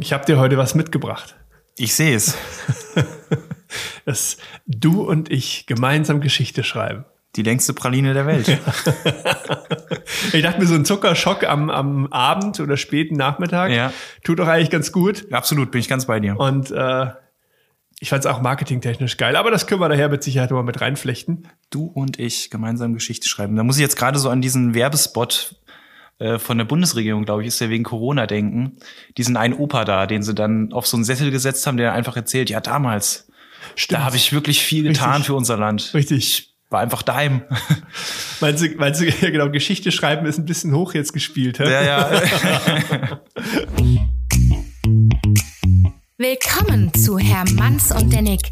Ich habe dir heute was mitgebracht. Ich sehe es. Dass du und ich gemeinsam Geschichte schreiben. Die längste Praline der Welt. Ich dachte mir, so ein Zuckerschock am, am Abend oder späten Nachmittag Ja. tut doch eigentlich ganz gut. Absolut, bin ich ganz bei dir. Und äh, ich fand es auch marketingtechnisch geil. Aber das können wir daher mit Sicherheit mal mit reinflechten. Du und ich gemeinsam Geschichte schreiben. Da muss ich jetzt gerade so an diesen Werbespot äh, von der Bundesregierung, glaube ich, ist ja wegen Corona denken. Diesen einen Opa da, den sie dann auf so einen Sessel gesetzt haben, der einfach erzählt, ja damals, da habe ich wirklich viel getan Richtig. für unser Land. Richtig. War einfach daheim. Meinst du, meinst du, ja genau, Geschichte schreiben ist ein bisschen hoch jetzt gespielt. hä? ja, ja. Willkommen zu Herr Manns und der Nick,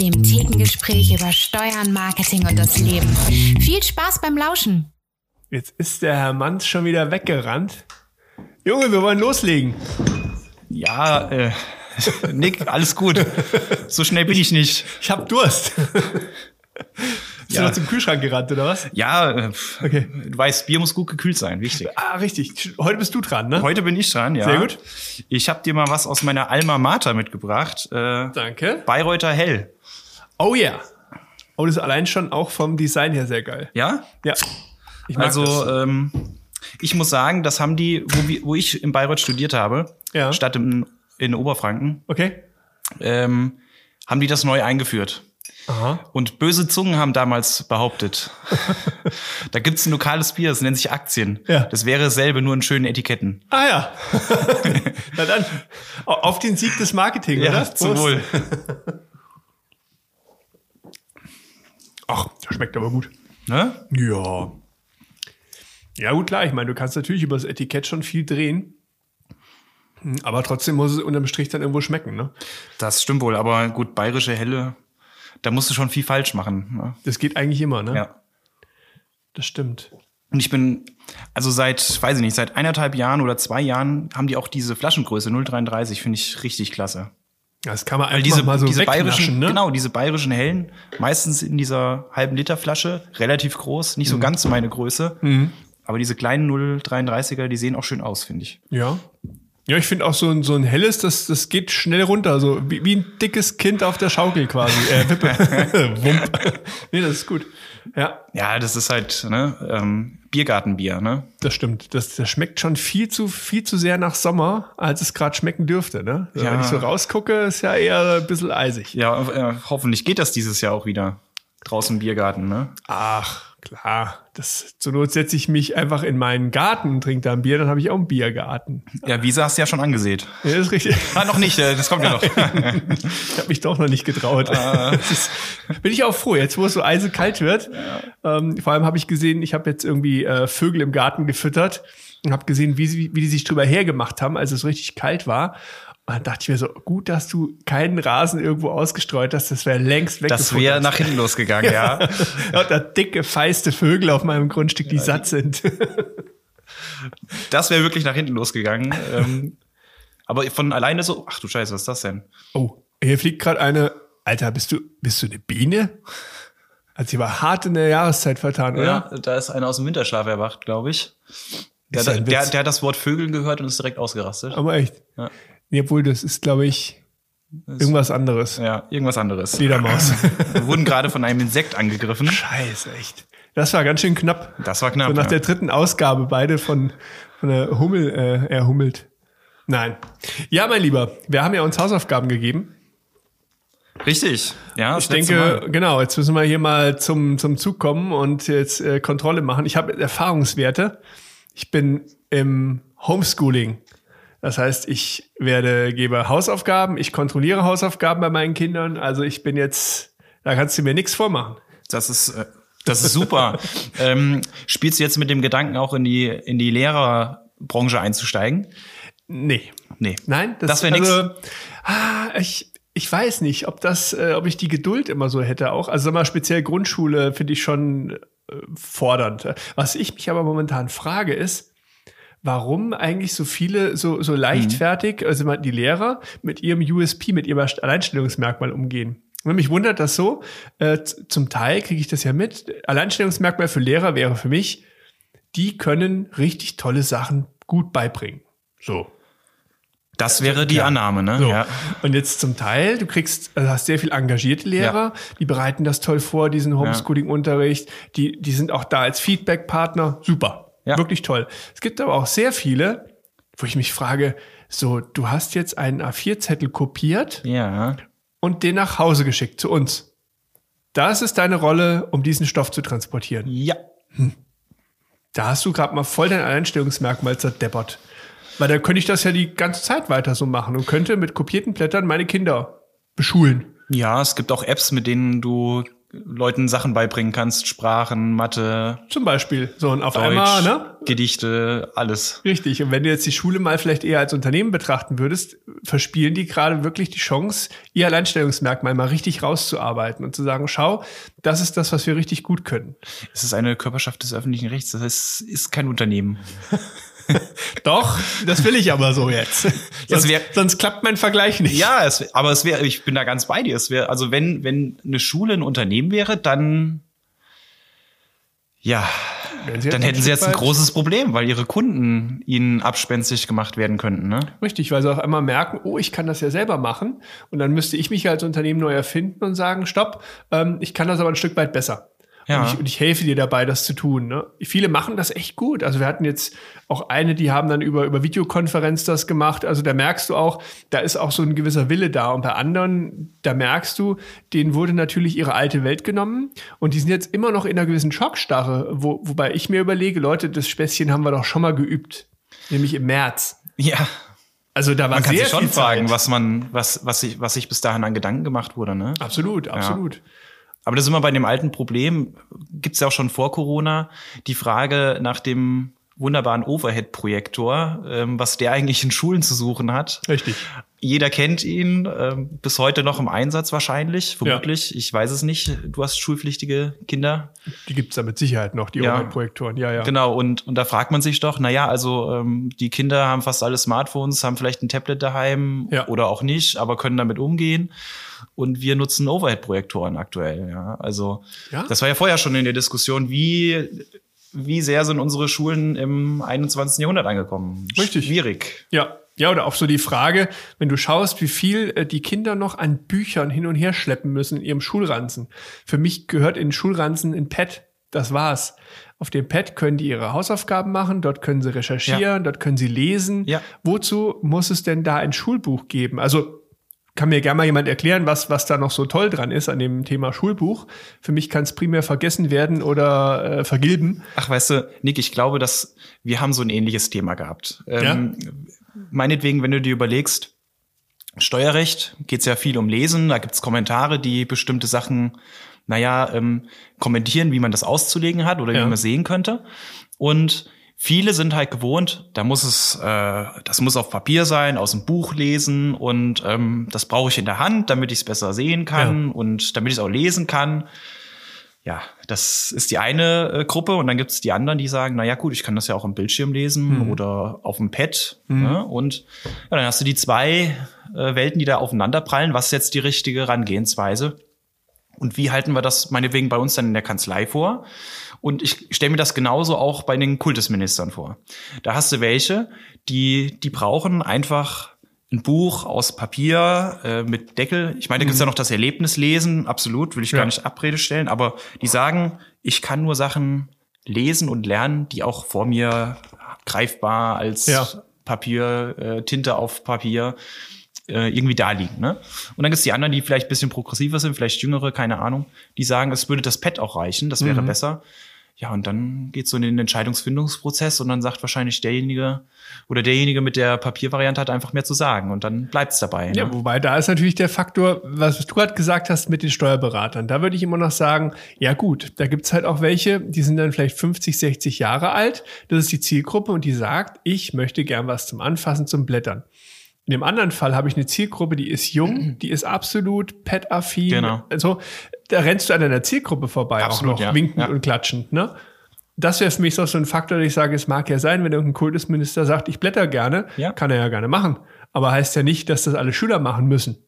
dem Thekengespräch über Steuern, Marketing und das Leben. Viel Spaß beim Lauschen. Jetzt ist der Herr Manns schon wieder weggerannt. Junge, wir wollen loslegen. ja, äh, Nick, alles gut. So schnell bin ich nicht. Ich hab Durst. Bist Ja. du noch zum Kühlschrank gerannt, oder was? Ja, äh, Okay. du weißt, Bier muss gut gekühlt sein, wichtig. Ah, richtig. Heute bist du dran, ne? Heute bin ich dran, ja. Sehr gut. Ich habe dir mal was aus meiner Alma Mater mitgebracht. Äh, Danke. Bayreuther Hell. Oh ja. Oh, das ist allein schon auch vom Design her sehr geil. Ja? Ja. Ich Also, ähm, ich muss sagen, das haben die, wo, wir, wo ich in Bayreuth studiert habe, Ja. statt in, in Oberfranken, Okay. ähm, haben die das neu eingeführt. Aha. Und böse Zungen haben damals behauptet, da gibt's ein lokales Bier, das nennt sich Aktien. Ja. Das wäre dasselbe, nur in schönen Etiketten. Ah ja. Na dann. Au- Auf den Sieg des Marketing, oder? zum. Wohl. Ach, das schmeckt aber gut. Ne? Ja. Ja, gut, klar. Ich meine, du kannst natürlich über das Etikett schon viel drehen. Hm, Aber trotzdem muss es unterm Strich dann irgendwo schmecken, ne? Das stimmt wohl, aber gut, bayerische Helle, da musst du schon viel falsch machen. Ne? Das geht eigentlich immer, ne? Ja. Das stimmt. Und ich bin, also seit, weiß ich nicht, seit eineinhalb Jahren oder zwei Jahren haben die auch diese Flaschengröße 0,33, finde ich richtig klasse. Das kann man einfach diese, mal so diese bayerischen, ne? genau, diese bayerischen Hellen, meistens in dieser halben Liter Flasche, relativ groß, nicht so Mhm. ganz meine Größe. Aber diese kleinen 0,33er, die sehen auch schön aus, finde ich. Ja. Ja, ich finde auch so ein, so ein helles, das, das geht schnell runter, so wie, wie ein dickes Kind auf der Schaukel quasi. Äh, Wippe. Wump. nee, das ist gut. Ja, Ja, das ist halt, ne, ähm, Biergartenbier, ne? das stimmt. Das, das schmeckt schon viel zu, viel zu sehr nach Sommer, als es gerade schmecken dürfte, ne? Also Ja. Wenn ich so rausgucke, ist ja eher ein bisschen eisig. Ja, äh, hoffentlich geht das dieses Jahr auch wieder. Draußen im Biergarten, ne? Ach, klar. Das, zur Not setze ich mich einfach in meinen Garten und trinke da ein Bier, dann habe ich auch einen Biergarten. Ja, Visa hast du ja schon angesehen. Ja, das ist richtig. Ah, noch nicht, äh, das kommt ja noch. Ich habe mich doch noch nicht getraut. Das ist, bin ich auch froh, jetzt wo es so eisekalt wird. Ähm, vor allem habe ich gesehen, ich habe jetzt irgendwie äh, Vögel im Garten gefüttert und habe gesehen, wie, sie, wie die sich drüber hergemacht haben, als es richtig kalt war. Und dann dachte ich mir so, gut, dass du keinen Rasen irgendwo ausgestreut hast, das wäre längst Das weggefuttert. wäre nach hinten losgegangen, ja. Lauter dicke, feiste Vögel auf meinem Grundstück, die satt sind. Das wäre wirklich nach hinten losgegangen. Ähm, aber von alleine so, ach du Scheiße, was ist das denn? Oh, hier fliegt gerade eine. Alter, bist du, bist du eine Biene? Hat sich aber hart in der Jahreszeit vertan, oder? Ja, da ist einer aus dem Winterschlaf erwacht, glaube ich. Der, ja der, der hat das Wort Vögeln gehört und ist direkt ausgerastet. Aber echt. Ja. Obwohl, das ist, glaube ich, irgendwas anderes. Ja, irgendwas anderes. Fledermaus. Wir wurden gerade von einem Insekt angegriffen. Scheiße, echt. Das war ganz schön knapp. Das war knapp. So nach ja. der dritten Ausgabe beide von, von der Hummel äh, erhummelt. Nein. Ja, mein Lieber, wir haben ja uns Hausaufgaben gegeben. Richtig. Ja, das Ich denke, Mal. genau, jetzt müssen wir hier mal zum, zum Zug kommen und jetzt äh, Kontrolle machen. Ich habe Erfahrungswerte. Ich bin im Homeschooling. Das heißt, ich werde, gebe Hausaufgaben, ich kontrolliere Hausaufgaben bei meinen Kindern. Also ich bin jetzt, da kannst du mir nichts vormachen. Das ist, äh, das ist super. ähm, spielst du jetzt mit dem Gedanken auch in die, in die Lehrerbranche einzusteigen? Nee. Nee. Nein, Das wär nix. also, Ah, ich, ich weiß nicht, ob das, äh, ob ich die Geduld immer so hätte auch. Also sag mal, speziell Grundschule finde ich schon äh, fordernd. Was ich mich aber momentan frage ist, warum eigentlich so viele so, so leichtfertig, also mal die Lehrer mit ihrem USP, mit ihrem Alleinstellungsmerkmal umgehen. Und mich wundert das so, äh, zum Teil kriege ich das ja mit. Alleinstellungsmerkmal für Lehrer wäre für mich, die können richtig tolle Sachen gut beibringen. So. Das wäre die Annahme, ne? So. Ja. Und jetzt zum Teil, du kriegst, also hast sehr viel engagierte Lehrer, die bereiten das toll vor, diesen Homeschooling-Unterricht, die, die sind auch da als Feedback-Partner, super, Ja. wirklich toll. Es gibt aber auch sehr viele, wo ich mich frage, so, du hast jetzt einen A4-Zettel kopiert Ja. und den nach Hause geschickt zu uns. Das ist deine Rolle, um diesen Stoff zu transportieren. Ja. Da hast du gerade mal voll dein Alleinstellungsmerkmal zerdeppert. Weil dann könnte ich das ja die ganze Zeit weiter so machen und könnte mit kopierten Blättern meine Kinder beschulen. Ja, es gibt auch Apps, mit denen du Leuten Sachen beibringen kannst, Sprachen, Mathe, Zum Beispiel. So, und auf Deutsch, einmal, ne? Gedichte, alles. Richtig. Und wenn du jetzt die Schule mal vielleicht eher als Unternehmen betrachten würdest, verspielen die gerade wirklich die Chance, ihr Alleinstellungsmerkmal mal richtig rauszuarbeiten und zu sagen, schau, das ist das, was wir richtig gut können. Es ist eine Körperschaft des öffentlichen Rechts, das heißt, es ist kein Unternehmen. Doch, das will ich aber so jetzt. sonst, wär- sonst klappt mein Vergleich nicht. Ja, es, aber es wäre, ich bin da ganz bei dir. Es wäre, also wenn, wenn eine Schule ein Unternehmen wäre, dann, ja, dann hätten sie jetzt ein großes Problem, weil ihre Kunden ihnen abspenstig gemacht werden könnten, ne? Richtig, weil sie auf einmal merken, oh, ich kann das ja selber machen. Und dann müsste ich mich als Unternehmen neu erfinden und sagen, stopp, ähm, ich kann das aber ein Stück weit besser. Ja. Und, ich, und ich helfe dir dabei, das zu tun. Ne? Viele machen das echt gut. Also wir hatten jetzt auch eine, die haben dann über, über Videokonferenz das gemacht. Also da merkst du auch, da ist auch so ein gewisser Wille da. Und bei anderen, da merkst du, denen wurde natürlich ihre alte Welt genommen. Und die sind jetzt immer noch in einer gewissen Schockstarre. Wo, wobei ich mir überlege, Leute, das Späßchen haben wir doch schon mal geübt. Nämlich im März. Ja. Also da war Man kann sich schon fragen, was man, was, was sich, was sich bis dahin an Gedanken gemacht wurde, ne? Absolut, absolut. Aber das ist immer bei dem alten Problem, gibt's ja auch schon vor Corona, die Frage nach dem wunderbaren Overhead-Projektor, ähm, was der eigentlich in Schulen zu suchen hat. Richtig. Jeder kennt ihn, ähm, bis heute noch im Einsatz wahrscheinlich, vermutlich. Ich weiß es nicht. Du hast schulpflichtige Kinder. Die gibt's da mit Sicherheit noch, die Ja. Overhead-Projektoren. Ja, ja. Genau, und, und da fragt man sich doch, na ja, also ähm, die Kinder haben fast alle Smartphones, haben vielleicht ein Tablet daheim Ja. oder auch nicht, aber können damit umgehen. Und wir nutzen Overhead-Projektoren aktuell. Ja, also Ja. das war ja vorher schon in der Diskussion, wie wie sehr sind unsere Schulen im 21. Jahrhundert angekommen? Richtig. Schwierig. Ja. Ja, oder auch so die Frage, wenn du schaust, wie viel äh, die Kinder noch an Büchern hin und her schleppen müssen in ihrem Schulranzen. Für mich gehört in den Schulranzen ein Pad. Das war's. Auf dem Pad können die ihre Hausaufgaben machen, dort können sie recherchieren, dort können sie lesen. Ja. Wozu muss es denn da ein Schulbuch geben? Also kann mir gerne mal jemand erklären, was, was da noch so toll dran ist an dem Thema Schulbuch. Für mich kann es primär vergessen werden oder äh, vergilben. Ach, weißt du, Nick, ich glaube, dass wir haben so ein ähnliches Thema gehabt. Ähm, Meinetwegen, wenn du dir überlegst, Steuerrecht geht's ja viel um Lesen, da gibt's Kommentare, die bestimmte Sachen, naja, ähm, kommentieren, wie man das auszulegen hat oder Ja. wie man sehen könnte. Und viele sind halt gewohnt, da muss es, äh, das muss auf Papier sein, aus dem Buch lesen und ähm, das brauche ich in der Hand, damit ich es besser sehen kann und damit ich es auch lesen kann ja, das ist die eine äh, Gruppe und dann gibt es die anderen, die sagen, na ja gut, ich kann das ja auch am Bildschirm lesen oder auf dem Pad. Ne? Und ja, dann hast du die zwei äh, Welten, die da aufeinanderprallen. Was ist jetzt die richtige Herangehensweise? Und wie halten wir das meinetwegen bei uns dann in der Kanzlei vor? Und ich stelle mir das genauso auch bei den Kultusministern vor. Da hast du welche, die, die brauchen einfach ein Buch aus Papier äh, mit Deckel. Ich meine, da gibt's ja noch das Erlebnislesen, absolut, will ich Ja. gar nicht Abrede stellen, aber die sagen, ich kann nur Sachen lesen und lernen, die auch vor mir greifbar als Ja. Papier, äh, Tinte auf Papier äh, irgendwie da liegen. Ne? Und dann gibt's die anderen, die vielleicht ein bisschen progressiver sind, vielleicht jüngere, keine Ahnung, die sagen, es würde das Pad auch reichen, das Mhm. wäre besser. Ja, und dann geht's so in den Entscheidungsfindungsprozess und dann sagt wahrscheinlich derjenige oder derjenige mit der Papiervariante hat einfach mehr zu sagen und dann bleibt's dabei. Ja, Ne? wobei da ist natürlich der Faktor, was du gerade gesagt hast mit den Steuerberatern. Da würde ich immer noch sagen, ja gut, da gibt's halt auch welche, die sind dann vielleicht 50, 60 Jahre alt. Das ist die Zielgruppe und die sagt, ich möchte gern was zum Anfassen, zum Blättern. In dem anderen Fall habe ich eine Zielgruppe, die ist jung, die ist absolut pet-affin. Genau. Also da rennst du an deiner Zielgruppe vorbei, Absolut, auch noch ja. winkend Ja. und klatschend. Ne? Das wäre für mich so ein Faktor, dass ich sage, es mag ja sein, wenn irgendein Kultusminister sagt, ich blätter gerne, Ja. kann er ja gerne machen. Aber heißt ja nicht, dass das alle Schüler machen müssen.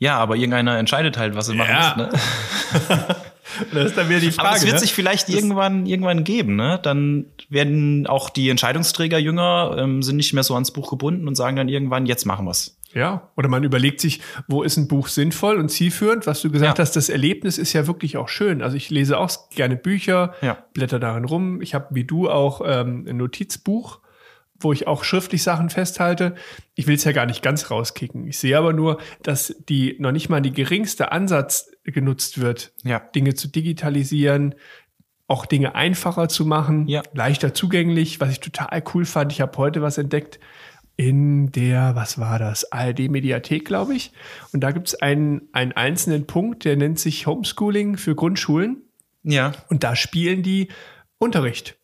Ja, aber irgendeiner entscheidet halt, was er machen Ja. muss. Ne? das ist dann wieder die Frage. Aber es wird ne? sich vielleicht irgendwann, irgendwann geben, ne? Dann werden auch die Entscheidungsträger jünger, ähm, sind nicht mehr so ans Buch gebunden und sagen dann irgendwann, jetzt machen wir's. Ja, oder man überlegt sich, wo ist ein Buch sinnvoll und zielführend? Was du gesagt Ja. hast, das Erlebnis ist ja wirklich auch schön. Also ich lese auch gerne Bücher, Ja. blätter darin rum. Ich habe wie du auch ähm, ein Notizbuch, wo ich auch schriftlich Sachen festhalte. Ich will es ja gar nicht ganz rauskicken. Ich sehe aber nur, dass die noch nicht mal die geringste Ansatz genutzt wird, Ja. Dinge zu digitalisieren, auch Dinge einfacher zu machen, Ja. leichter zugänglich, was ich total cool fand. Ich habe heute was entdeckt in der, was war das, ARD-Mediathek, glaube ich. Und da gibt es einen, einen einzelnen Punkt, der nennt sich Homeschooling für Grundschulen. Ja. Und da spielen die Unterricht.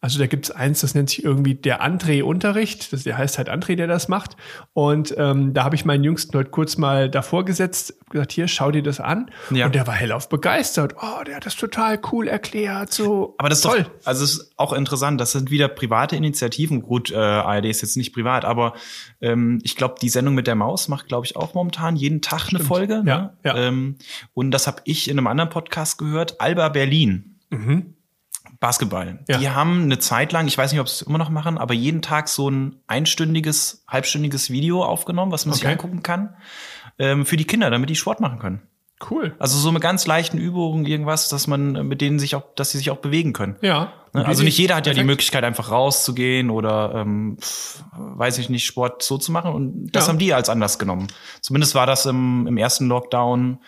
Also da gibt es eins, das nennt sich irgendwie der André-Unterricht. Das, der heißt halt André, der das macht. Und ähm, da habe ich meinen Jüngsten heute kurz mal davor gesetzt, gesagt, hier, schau dir das an. Ja. Und der war hellauf begeistert. Oh, der hat das total cool erklärt. So Aber das ist toll. doch, also es ist auch interessant, das sind wieder private Initiativen. Gut, äh, ARD ist jetzt nicht privat, aber ähm, ich glaube, die Sendung mit der Maus macht, glaube ich, auch momentan jeden Tag eine Folge. Ja, ne? ja. Ähm, und das habe ich in einem anderen Podcast gehört, Alba Berlin. Basketball. Ja. Die haben eine Zeit lang, ich weiß nicht, ob sie es immer noch machen, aber jeden Tag so ein einstündiges, halbstündiges Video aufgenommen, was man sich Okay. angucken kann, ähm, für die Kinder, damit die Sport machen können. Cool. Also so mit ganz leichten Übungen, irgendwas, dass man äh, mit denen sich auch, dass sie sich auch bewegen können. Ja. Ne? Also nicht jeder hat ja die. Möglichkeit, einfach rauszugehen oder ähm, weiß ich nicht, Sport so zu machen. Und das Ja. haben die als Anlass genommen. Zumindest war das im, im ersten Lockdown,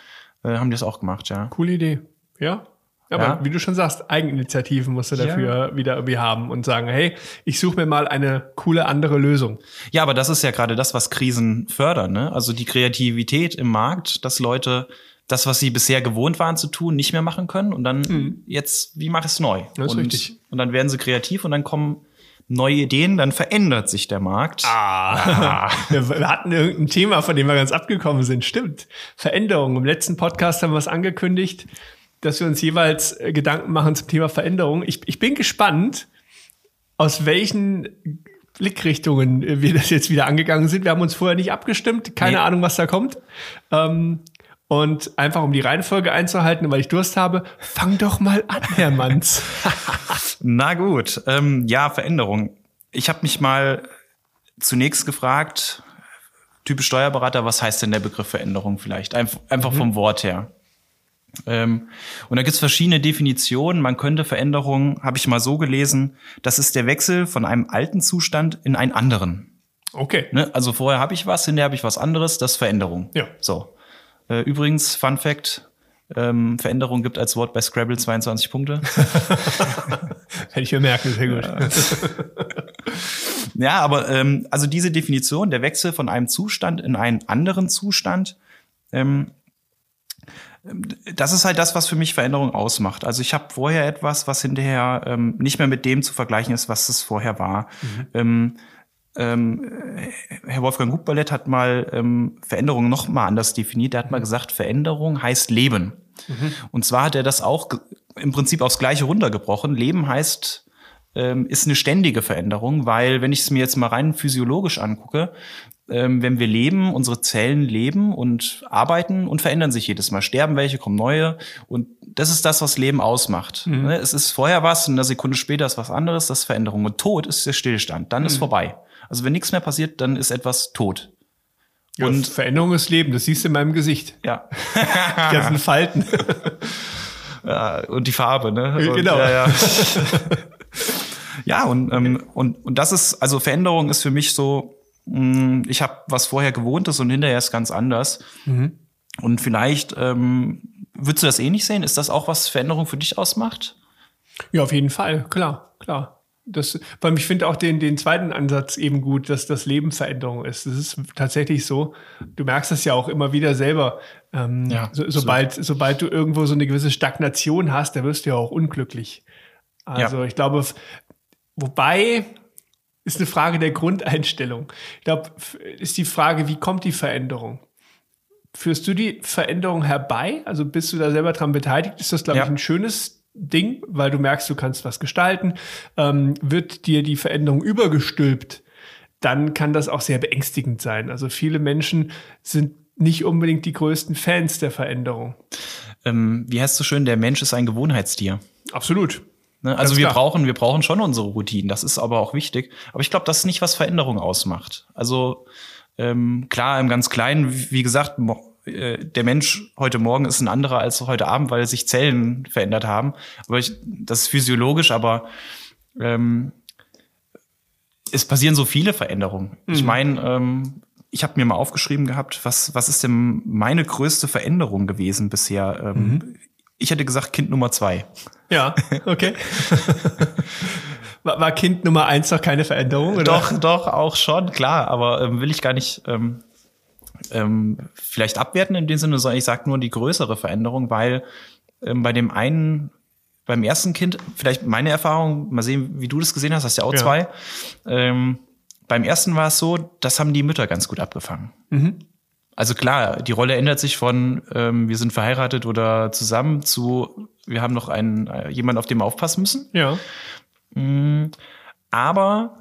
äh, haben die das auch gemacht, ja. Coole Idee. Ja. Aber Ja. wie du schon sagst, Eigeninitiativen musst du dafür wieder irgendwie haben und sagen, hey, ich suche mir mal eine coole andere Lösung. Ja, aber das ist ja gerade das, was Krisen fördern. Ne? Also die Kreativität im Markt, dass Leute das, was sie bisher gewohnt waren zu tun, nicht mehr machen können. Und dann jetzt, wie mache ich es neu? Mhm. Das ist und, richtig. und dann werden sie kreativ und dann kommen neue Ideen, dann verändert sich der Markt. Ah. Wir, wir hatten irgendein Thema, von dem wir ganz abgekommen sind. Stimmt. Veränderung. Im letzten Podcast haben wir es angekündigt, dass wir uns jeweils äh, Gedanken machen zum Thema Veränderung. Ich, ich bin gespannt, aus welchen Blickrichtungen äh, wir das jetzt wieder angegangen sind. Wir haben uns vorher nicht abgestimmt. Keine Nee. Ahnung, was da kommt. Ähm, und einfach um die Reihenfolge einzuhalten, weil ich Durst habe, fang doch mal an, Herr Manns. Na gut, ähm, ja, Veränderung. Ich habe mich mal zunächst gefragt, typisch Steuerberater, was heißt denn der Begriff Veränderung vielleicht? Einf einfach vom Wort her. Ähm, und da gibt's verschiedene Definitionen. Man könnte Veränderung, habe ich mal so gelesen, das ist der Wechsel von einem alten Zustand in einen anderen. Okay. Ne? Also vorher habe ich was, hinterher habe ich was anderes, das ist Veränderung. Ja. So. Äh, übrigens, Fun Fact, ähm, Veränderung gibt als Wort bei Scrabble 22 Punkte. Hätte ich mir merken, sehr gut. Ja, aber ähm, also diese Definition, der Wechsel von einem Zustand in einen anderen Zustand, ähm, das ist halt das, was für mich Veränderung ausmacht. Also ich habe vorher etwas, was hinterher ähm, nicht mehr mit dem zu vergleichen ist, was es vorher war. Ähm, ähm, Herr Wolfgang Hubballett hat mal ähm, Veränderung noch mal anders definiert. Er hat mal gesagt, Veränderung heißt Leben. Und zwar hat er das auch im Prinzip aufs Gleiche runtergebrochen. Leben heißt ähm, ist eine ständige Veränderung, weil wenn ich es mir jetzt mal rein physiologisch angucke, wenn wir leben, unsere Zellen leben und arbeiten und verändern sich jedes Mal. Sterben welche, kommen neue. Und das ist das, was Leben ausmacht. Ne? Es ist vorher was, und eine Sekunde später ist was anderes, das ist Veränderung. Und Tod ist der Stillstand. Dann ist vorbei. Also wenn nichts mehr passiert, dann ist etwas tot. Und Und Veränderung ist Leben, das siehst du in meinem Gesicht. ja. Die ganzen Falten. Ja, und die Farbe, ne? Und, Genau. Ja, ja. ja und, ähm, und, und das ist, also Veränderung ist für mich so, ich habe was vorher gewohntes und hinterher ist ganz anders. Und vielleicht ähm, würdest du das ähnlich sehen? Ist das auch, was Veränderung für dich ausmacht? Ja, auf jeden Fall, klar, klar. Das, weil ich finde auch den, den zweiten Ansatz eben gut, dass das Leben Veränderung ist. Das ist tatsächlich so. Du merkst das ja auch immer wieder selber. Ähm, Ja, so, sobald, sobald du irgendwo so eine gewisse Stagnation hast, da wirst du ja auch unglücklich. Also ich glaube, wobei ist eine Frage der Grundeinstellung. Ich glaube, ist die Frage, wie kommt die Veränderung? Führst du die Veränderung herbei? Also bist du da selber dran beteiligt? Ist das, glaube Ja. ich, ein schönes Ding, weil du merkst, du kannst was gestalten. Ähm, wird dir die Veränderung übergestülpt, dann kann das auch sehr beängstigend sein. Also viele Menschen sind nicht unbedingt die größten Fans der Veränderung. ähm, wie heißt es so schön, der Mensch ist ein Gewohnheitstier. Absolut. Ne? Also wir brauchen, wir brauchen schon unsere Routinen. Das ist aber auch wichtig. Aber ich glaube, das ist nicht, was Veränderung ausmacht. Also ähm, klar, im ganz Kleinen, wie gesagt, äh, der Mensch heute Morgen ist ein anderer als heute Abend, weil sich Zellen verändert haben. Aber ich, das ist physiologisch, aber ähm, es passieren so viele Veränderungen. Ich meine, ähm, ich habe mir mal aufgeschrieben gehabt, was, was ist denn meine größte Veränderung gewesen bisher? Ähm, Ich hätte gesagt, Kind Nummer zwei. Ja, okay. war, Kind Nummer eins noch keine Veränderung? Oder? Doch, doch, auch schon, klar, aber ähm, will ich gar nicht ähm, ähm, vielleicht abwerten in dem Sinne, sondern ich sage nur die größere Veränderung, weil ähm, bei dem einen, beim ersten Kind, vielleicht meine Erfahrung, mal sehen, wie du das gesehen hast, hast ja auch Ja. zwei. Ähm, beim ersten war es so, das haben die Mütter ganz gut abgefangen. Also klar, die Rolle ändert sich von ähm, wir sind verheiratet oder zusammen zu wir haben noch einen äh, jemanden, auf den wir aufpassen müssen. Ja. Aber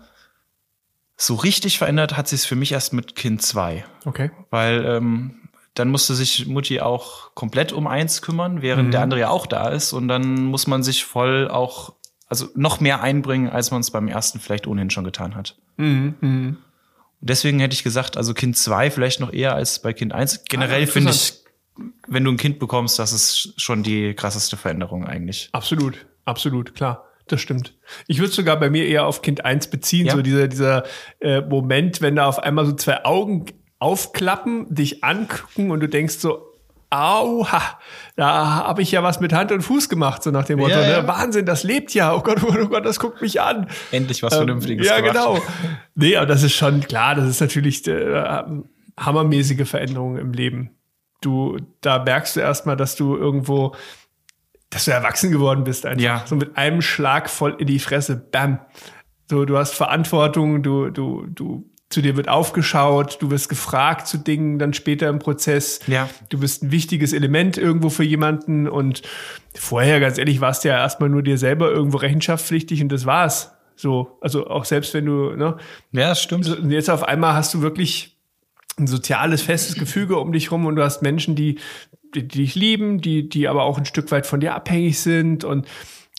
so richtig verändert hat sich es für mich erst mit Kind 2. Okay. Weil ähm, dann musste sich Mutti auch komplett um eins kümmern, während der andere ja auch da ist. Und dann muss man sich voll auch, also noch mehr einbringen, als man es beim ersten vielleicht ohnehin schon getan hat. Mhm. Mhm. Deswegen hätte ich gesagt, also Kind 2 vielleicht noch eher als bei Kind 1. Generell Ah, finde ich, wenn du ein Kind bekommst, das ist schon die krasseste Veränderung eigentlich. Absolut, absolut, klar. Das stimmt. Ich würde sogar bei mir eher auf Kind 1 beziehen, Ja. so dieser, dieser äh, Moment, wenn da auf einmal so zwei Augen aufklappen, dich angucken und du denkst so, Auha, da habe ich ja was mit Hand und Fuß gemacht, so nach dem Motto. Ja, ja. Ne? Wahnsinn, das lebt ja. Oh Gott, oh Gott, oh Gott, das guckt mich an. Endlich was Ähm, Vernünftiges Ja, gemacht. genau. Nee, aber das ist schon klar, das ist natürlich äh, hammermäßige Veränderung im Leben. Du, da merkst du erstmal, dass du irgendwo, dass du erwachsen geworden bist einfach. Ja. So mit einem Schlag voll in die Fresse. Bam. So, du hast Verantwortung, du, du, du, zu dir wird aufgeschaut, du wirst gefragt zu Dingen dann später im Prozess. Ja. Du bist ein wichtiges Element irgendwo für jemanden und vorher, ganz ehrlich, warst du ja erstmal nur dir selber irgendwo rechenschaftspflichtig und das war's. So, also auch selbst wenn du, ne, Ja, das stimmt. und jetzt auf einmal hast du wirklich ein soziales, festes Gefüge um dich rum und du hast Menschen, die, die, die dich lieben, die, die aber auch ein Stück weit von dir abhängig sind. Und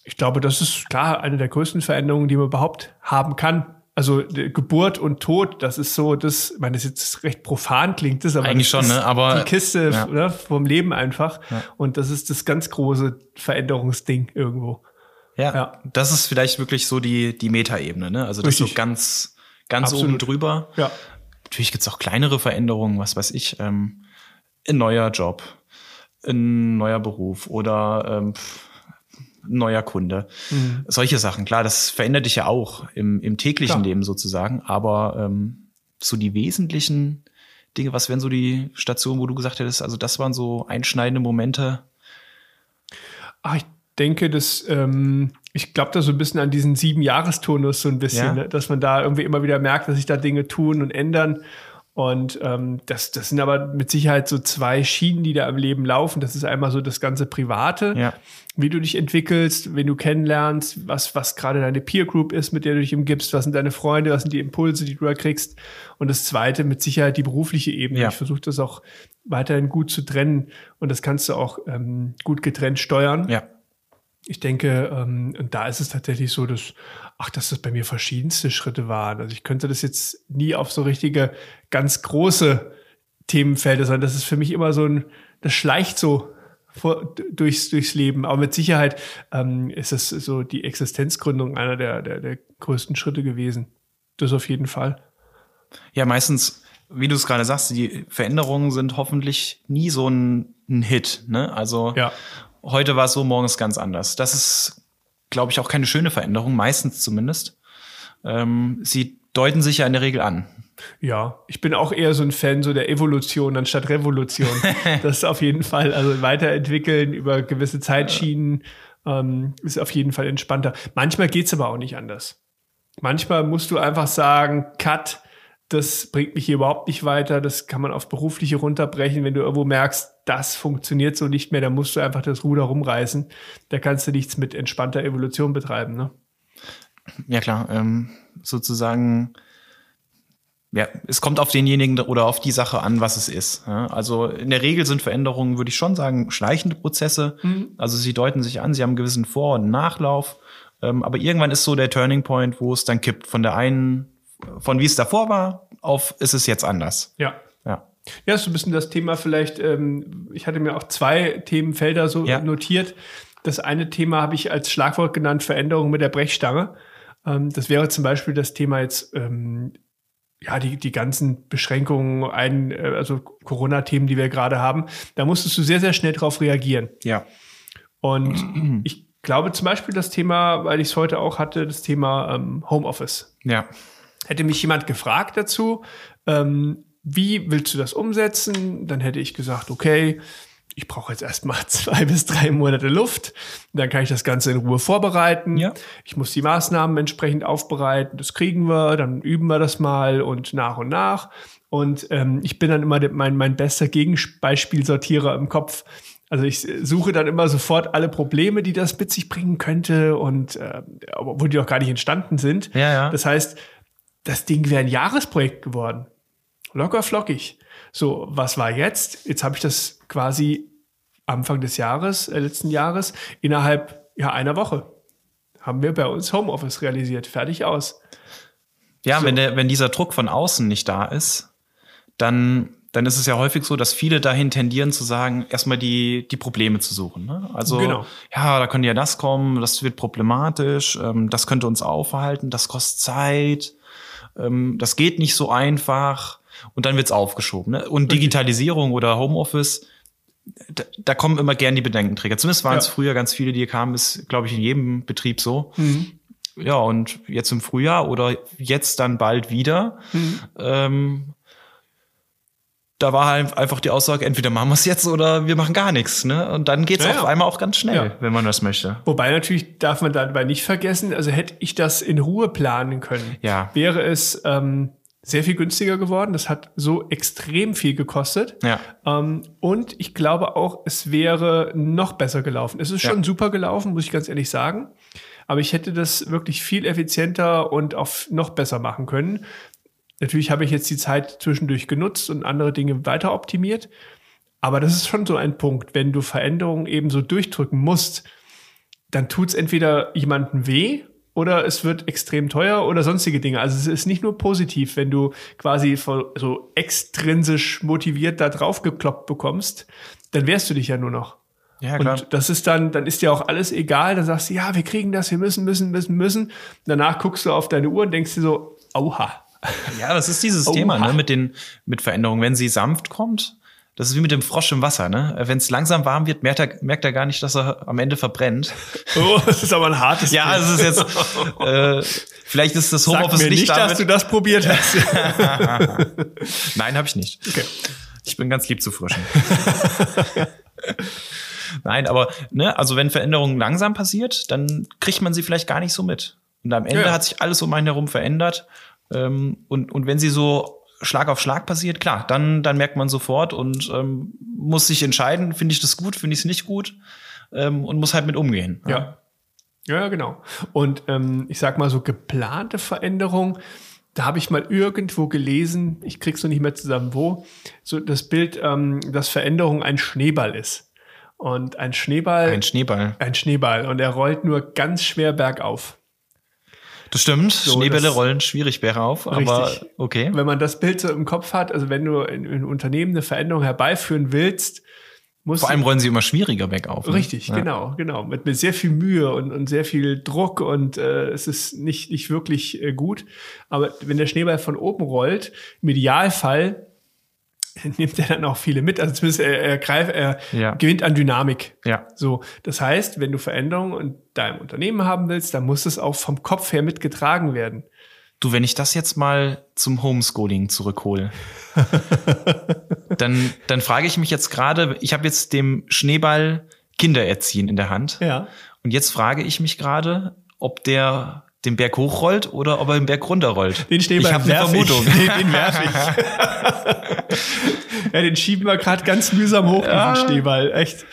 ich glaube, das ist klar eine der größten Veränderungen, die man überhaupt haben kann. Also Geburt und Tod, das ist so, das, ich meine, das ist jetzt recht profan klingt das, aber Eigentlich das schon, ist ne? Aber- die Kiste ja. ne, vom Leben einfach. Und das ist das ganz große Veränderungsding irgendwo. Ja, Ja. das ist vielleicht wirklich so die, die Metaebene, ne? Also das Richtig. so ganz, ganz Absolut. oben drüber. Ja. Natürlich gibt's auch kleinere Veränderungen, was weiß ich, ähm, ein neuer Job, ein neuer Beruf oder ähm, pff, neuer Kunde. Solche Sachen, klar, das verändert dich ja auch im, im täglichen Klar. Leben sozusagen, aber ähm, so die wesentlichen Dinge, was wären so die Stationen, wo du gesagt hättest, also das waren so einschneidende Momente? Ach, ich denke, dass ähm, ich glaube da so ein bisschen an diesen sieben Jahresturnus so ein bisschen, Ja. ne? dass man da irgendwie immer wieder merkt, dass sich da Dinge tun und ändern. Und ähm, das, das sind aber mit Sicherheit so zwei Schienen, die da im Leben laufen. Das ist einmal so das ganze Private, Ja. wie du dich entwickelst, wen du kennenlernst, was, was gerade deine Peer Group ist, mit der du dich umgibst, was sind deine Freunde, was sind die Impulse, die du da kriegst. Und das zweite mit Sicherheit die berufliche Ebene. Ja. Ich versuche das auch weiterhin gut zu trennen und das kannst du auch ähm, gut getrennt steuern. Ja. Ich denke, ähm, und da ist es tatsächlich so, dass, ach, dass das bei mir verschiedenste Schritte waren. Also ich könnte das jetzt nie auf so richtige, ganz große Themenfelder sein. Das ist für mich immer so ein, das schleicht so vor, durchs, durchs Leben. Aber mit Sicherheit ähm, ist es so die Existenzgründung einer der, der, der größten Schritte gewesen. Das auf jeden Fall. Ja, meistens, wie du es gerade sagst, die Veränderungen sind hoffentlich nie so ein, ein Hit. Ne? Also Ja. Heute war es so, morgen ist ganz anders. Das ist, glaube ich, auch keine schöne Veränderung, meistens zumindest. Ähm, sie deuten sich ja in der Regel an. Ja, ich bin auch eher so ein Fan so der Evolution anstatt Revolution. das ist auf jeden Fall, also weiterentwickeln über gewisse Zeitschienen ähm, ist auf jeden Fall entspannter. Manchmal geht's aber auch nicht anders. Manchmal musst du einfach sagen, Cut, das bringt mich hier überhaupt nicht weiter. Das kann man auf berufliche runterbrechen. Wenn du irgendwo merkst, das funktioniert so nicht mehr, dann musst du einfach das Ruder rumreißen. Da kannst du nichts mit entspannter Evolution betreiben. Ne? Ja klar, ähm, sozusagen ja, es kommt auf denjenigen oder auf die Sache an, was es ist. Also in der Regel sind Veränderungen, würde ich schon sagen, schleichende Prozesse. Mhm. Also sie deuten sich an, sie haben einen gewissen Vor- und Nachlauf. Ähm, aber irgendwann ist so der Turning Point, wo es dann kippt von der einen, von wie es davor war, auf ist es jetzt anders. Ja. Ja. Ja, so ein bisschen das Thema vielleicht, ähm, ich hatte mir auch zwei Themenfelder so ja. notiert. Das eine Thema habe ich als Schlagwort genannt, Veränderung mit der Brechstange. Ähm, das wäre zum Beispiel das Thema jetzt ähm, ja, die, die ganzen Beschränkungen, ein, äh, also Corona-Themen, die wir gerade haben, da musstest du sehr, sehr schnell drauf reagieren. Ja. Und ich glaube zum Beispiel das Thema, weil ich es heute auch hatte, das Thema ähm, Homeoffice. Ja. Hätte mich jemand gefragt dazu, ähm, wie willst du das umsetzen? Dann hätte ich gesagt, okay, ich brauche jetzt erstmal zwei bis drei Monate Luft. Dann kann ich das Ganze in Ruhe vorbereiten. Ja. Ich muss die Maßnahmen entsprechend aufbereiten. Das kriegen wir, dann üben wir das mal und nach und nach. Und ähm, ich bin dann immer mein, mein bester Gegenbeispielsortierer im Kopf. Also ich suche dann immer sofort alle Probleme, die das mit sich bringen könnte und äh, obwohl die auch gar nicht entstanden sind. Ja, ja. Das heißt, das Ding wäre ein Jahresprojekt geworden. Locker flockig. So, was war jetzt? Jetzt habe ich das quasi Anfang des Jahres, äh, letzten Jahres, innerhalb ja, einer Woche haben wir bei uns Homeoffice realisiert. Fertig aus. Ja, so. wenn, der, wenn dieser Druck von außen nicht da ist, dann, dann ist es ja häufig so, dass viele dahin tendieren zu sagen, erstmal die, die Probleme zu suchen. Ne? Also, genau. ja, da könnte ja das kommen, das wird problematisch, ähm, das könnte uns aufhalten, das kostet Zeit, ähm, das geht nicht so einfach und dann wird's aufgeschoben. Ne? Und Digitalisierung oder Homeoffice, da, da kommen immer gern die Bedenkenträger. Zumindest waren es ja. früher ganz viele, die kamen, ist, glaube ich, in jedem Betrieb so. Mhm. Ja, und jetzt im Frühjahr oder jetzt dann bald wieder. Mhm. Ähm, da war halt einfach die Aussage, entweder machen wir es jetzt oder wir machen gar nichts. Ne? Und dann geht's ja, auf einmal auch ganz schnell, ja. wenn man das möchte. Wobei natürlich darf man dabei nicht vergessen, also hätte ich das in Ruhe planen können, ja. wäre es ähm, sehr viel günstiger geworden. Das hat so extrem viel gekostet. Ja. Ähm, und ich glaube auch, es wäre noch besser gelaufen. Es ist schon ja. super gelaufen, muss ich ganz ehrlich sagen. Aber ich hätte das wirklich viel effizienter und auch noch besser machen können. Natürlich habe ich jetzt die Zeit zwischendurch genutzt und andere Dinge weiter optimiert. Aber das ist schon so ein Punkt. Wenn du Veränderungen eben so durchdrücken musst, dann tut es entweder jemandem weh oder es wird extrem teuer oder sonstige Dinge. Also es ist nicht nur positiv, wenn du quasi so extrinsisch motiviert da drauf gekloppt bekommst, dann wehrst du dich ja nur noch. Ja, klar. Und das ist dann, dann ist dir auch alles egal. Dann sagst du, ja, wir kriegen das, wir müssen, müssen, müssen, müssen. Danach guckst du auf deine Uhr und denkst dir so, auha. Ja, das ist dieses Thema, ne, mit den, mit Veränderungen. Wenn sie sanft kommt, das ist wie mit dem Frosch im Wasser, ne? Wenn es langsam warm wird, merkt er, merkt er gar nicht, dass er am Ende verbrennt. Oh, das ist aber ein hartes Ja, es ist jetzt, äh, vielleicht ist das Homeoffice Sag mir nicht, damit. dass du das probiert hast. Nein, habe ich nicht. Okay. Ich bin ganz lieb zu Fröschen. Nein, aber ne, also wenn Veränderungen langsam passiert, dann kriegt man sie vielleicht gar nicht so mit. Und am Ende ja. hat sich alles um einen herum verändert. Ähm, und, und wenn sie so Schlag auf Schlag passiert, klar, dann, dann merkt man sofort und ähm, muss sich entscheiden, finde ich das gut, finde ich es nicht gut ähm, und muss halt mit umgehen. Ja. Ja, ja genau. Und ähm, ich sag mal so geplante Veränderung, da habe ich mal irgendwo gelesen, ich krieg's noch nicht mehr zusammen, wo, so das Bild, ähm, dass Veränderung ein Schneeball ist. Und ein Schneeball. Ein Schneeball. Ein Schneeball. Und er rollt nur ganz schwer bergauf. Das stimmt. So, Schneebälle das rollen schwierig bergauf, aber richtig. okay. Wenn man das Bild so im Kopf hat, also wenn du in, in Unternehmen eine Veränderung herbeiführen willst, muss Vor allem rollen sie immer schwieriger bergauf. Ne? Richtig, ja. genau, genau. Mit, mit sehr viel Mühe und, und sehr viel Druck und äh, es ist nicht, nicht wirklich äh, gut. Aber wenn der Schneeball von oben rollt, im Idealfall nimmt er dann auch viele mit. Also zumindest er, er, greift, er ja. gewinnt an Dynamik. Ja. So, das heißt, wenn du Veränderungen in deinem Unternehmen haben willst, dann muss es auch vom Kopf her mitgetragen werden. Du, wenn ich das jetzt mal zum Homeschooling zurückhole, dann, dann frage ich mich jetzt gerade, ich habe jetzt dem Schneeball Kinder erziehen in der Hand. Ja. Und jetzt frage ich mich gerade, ob der den Berg hochrollt oder ob er den Berg runterrollt. Den Schneeball ich habe eine Vermutung. Ich. Den, den werf ich. ja, den schieben wir gerade ganz mühsam hoch, Ja. diesen Schneeball. Echt.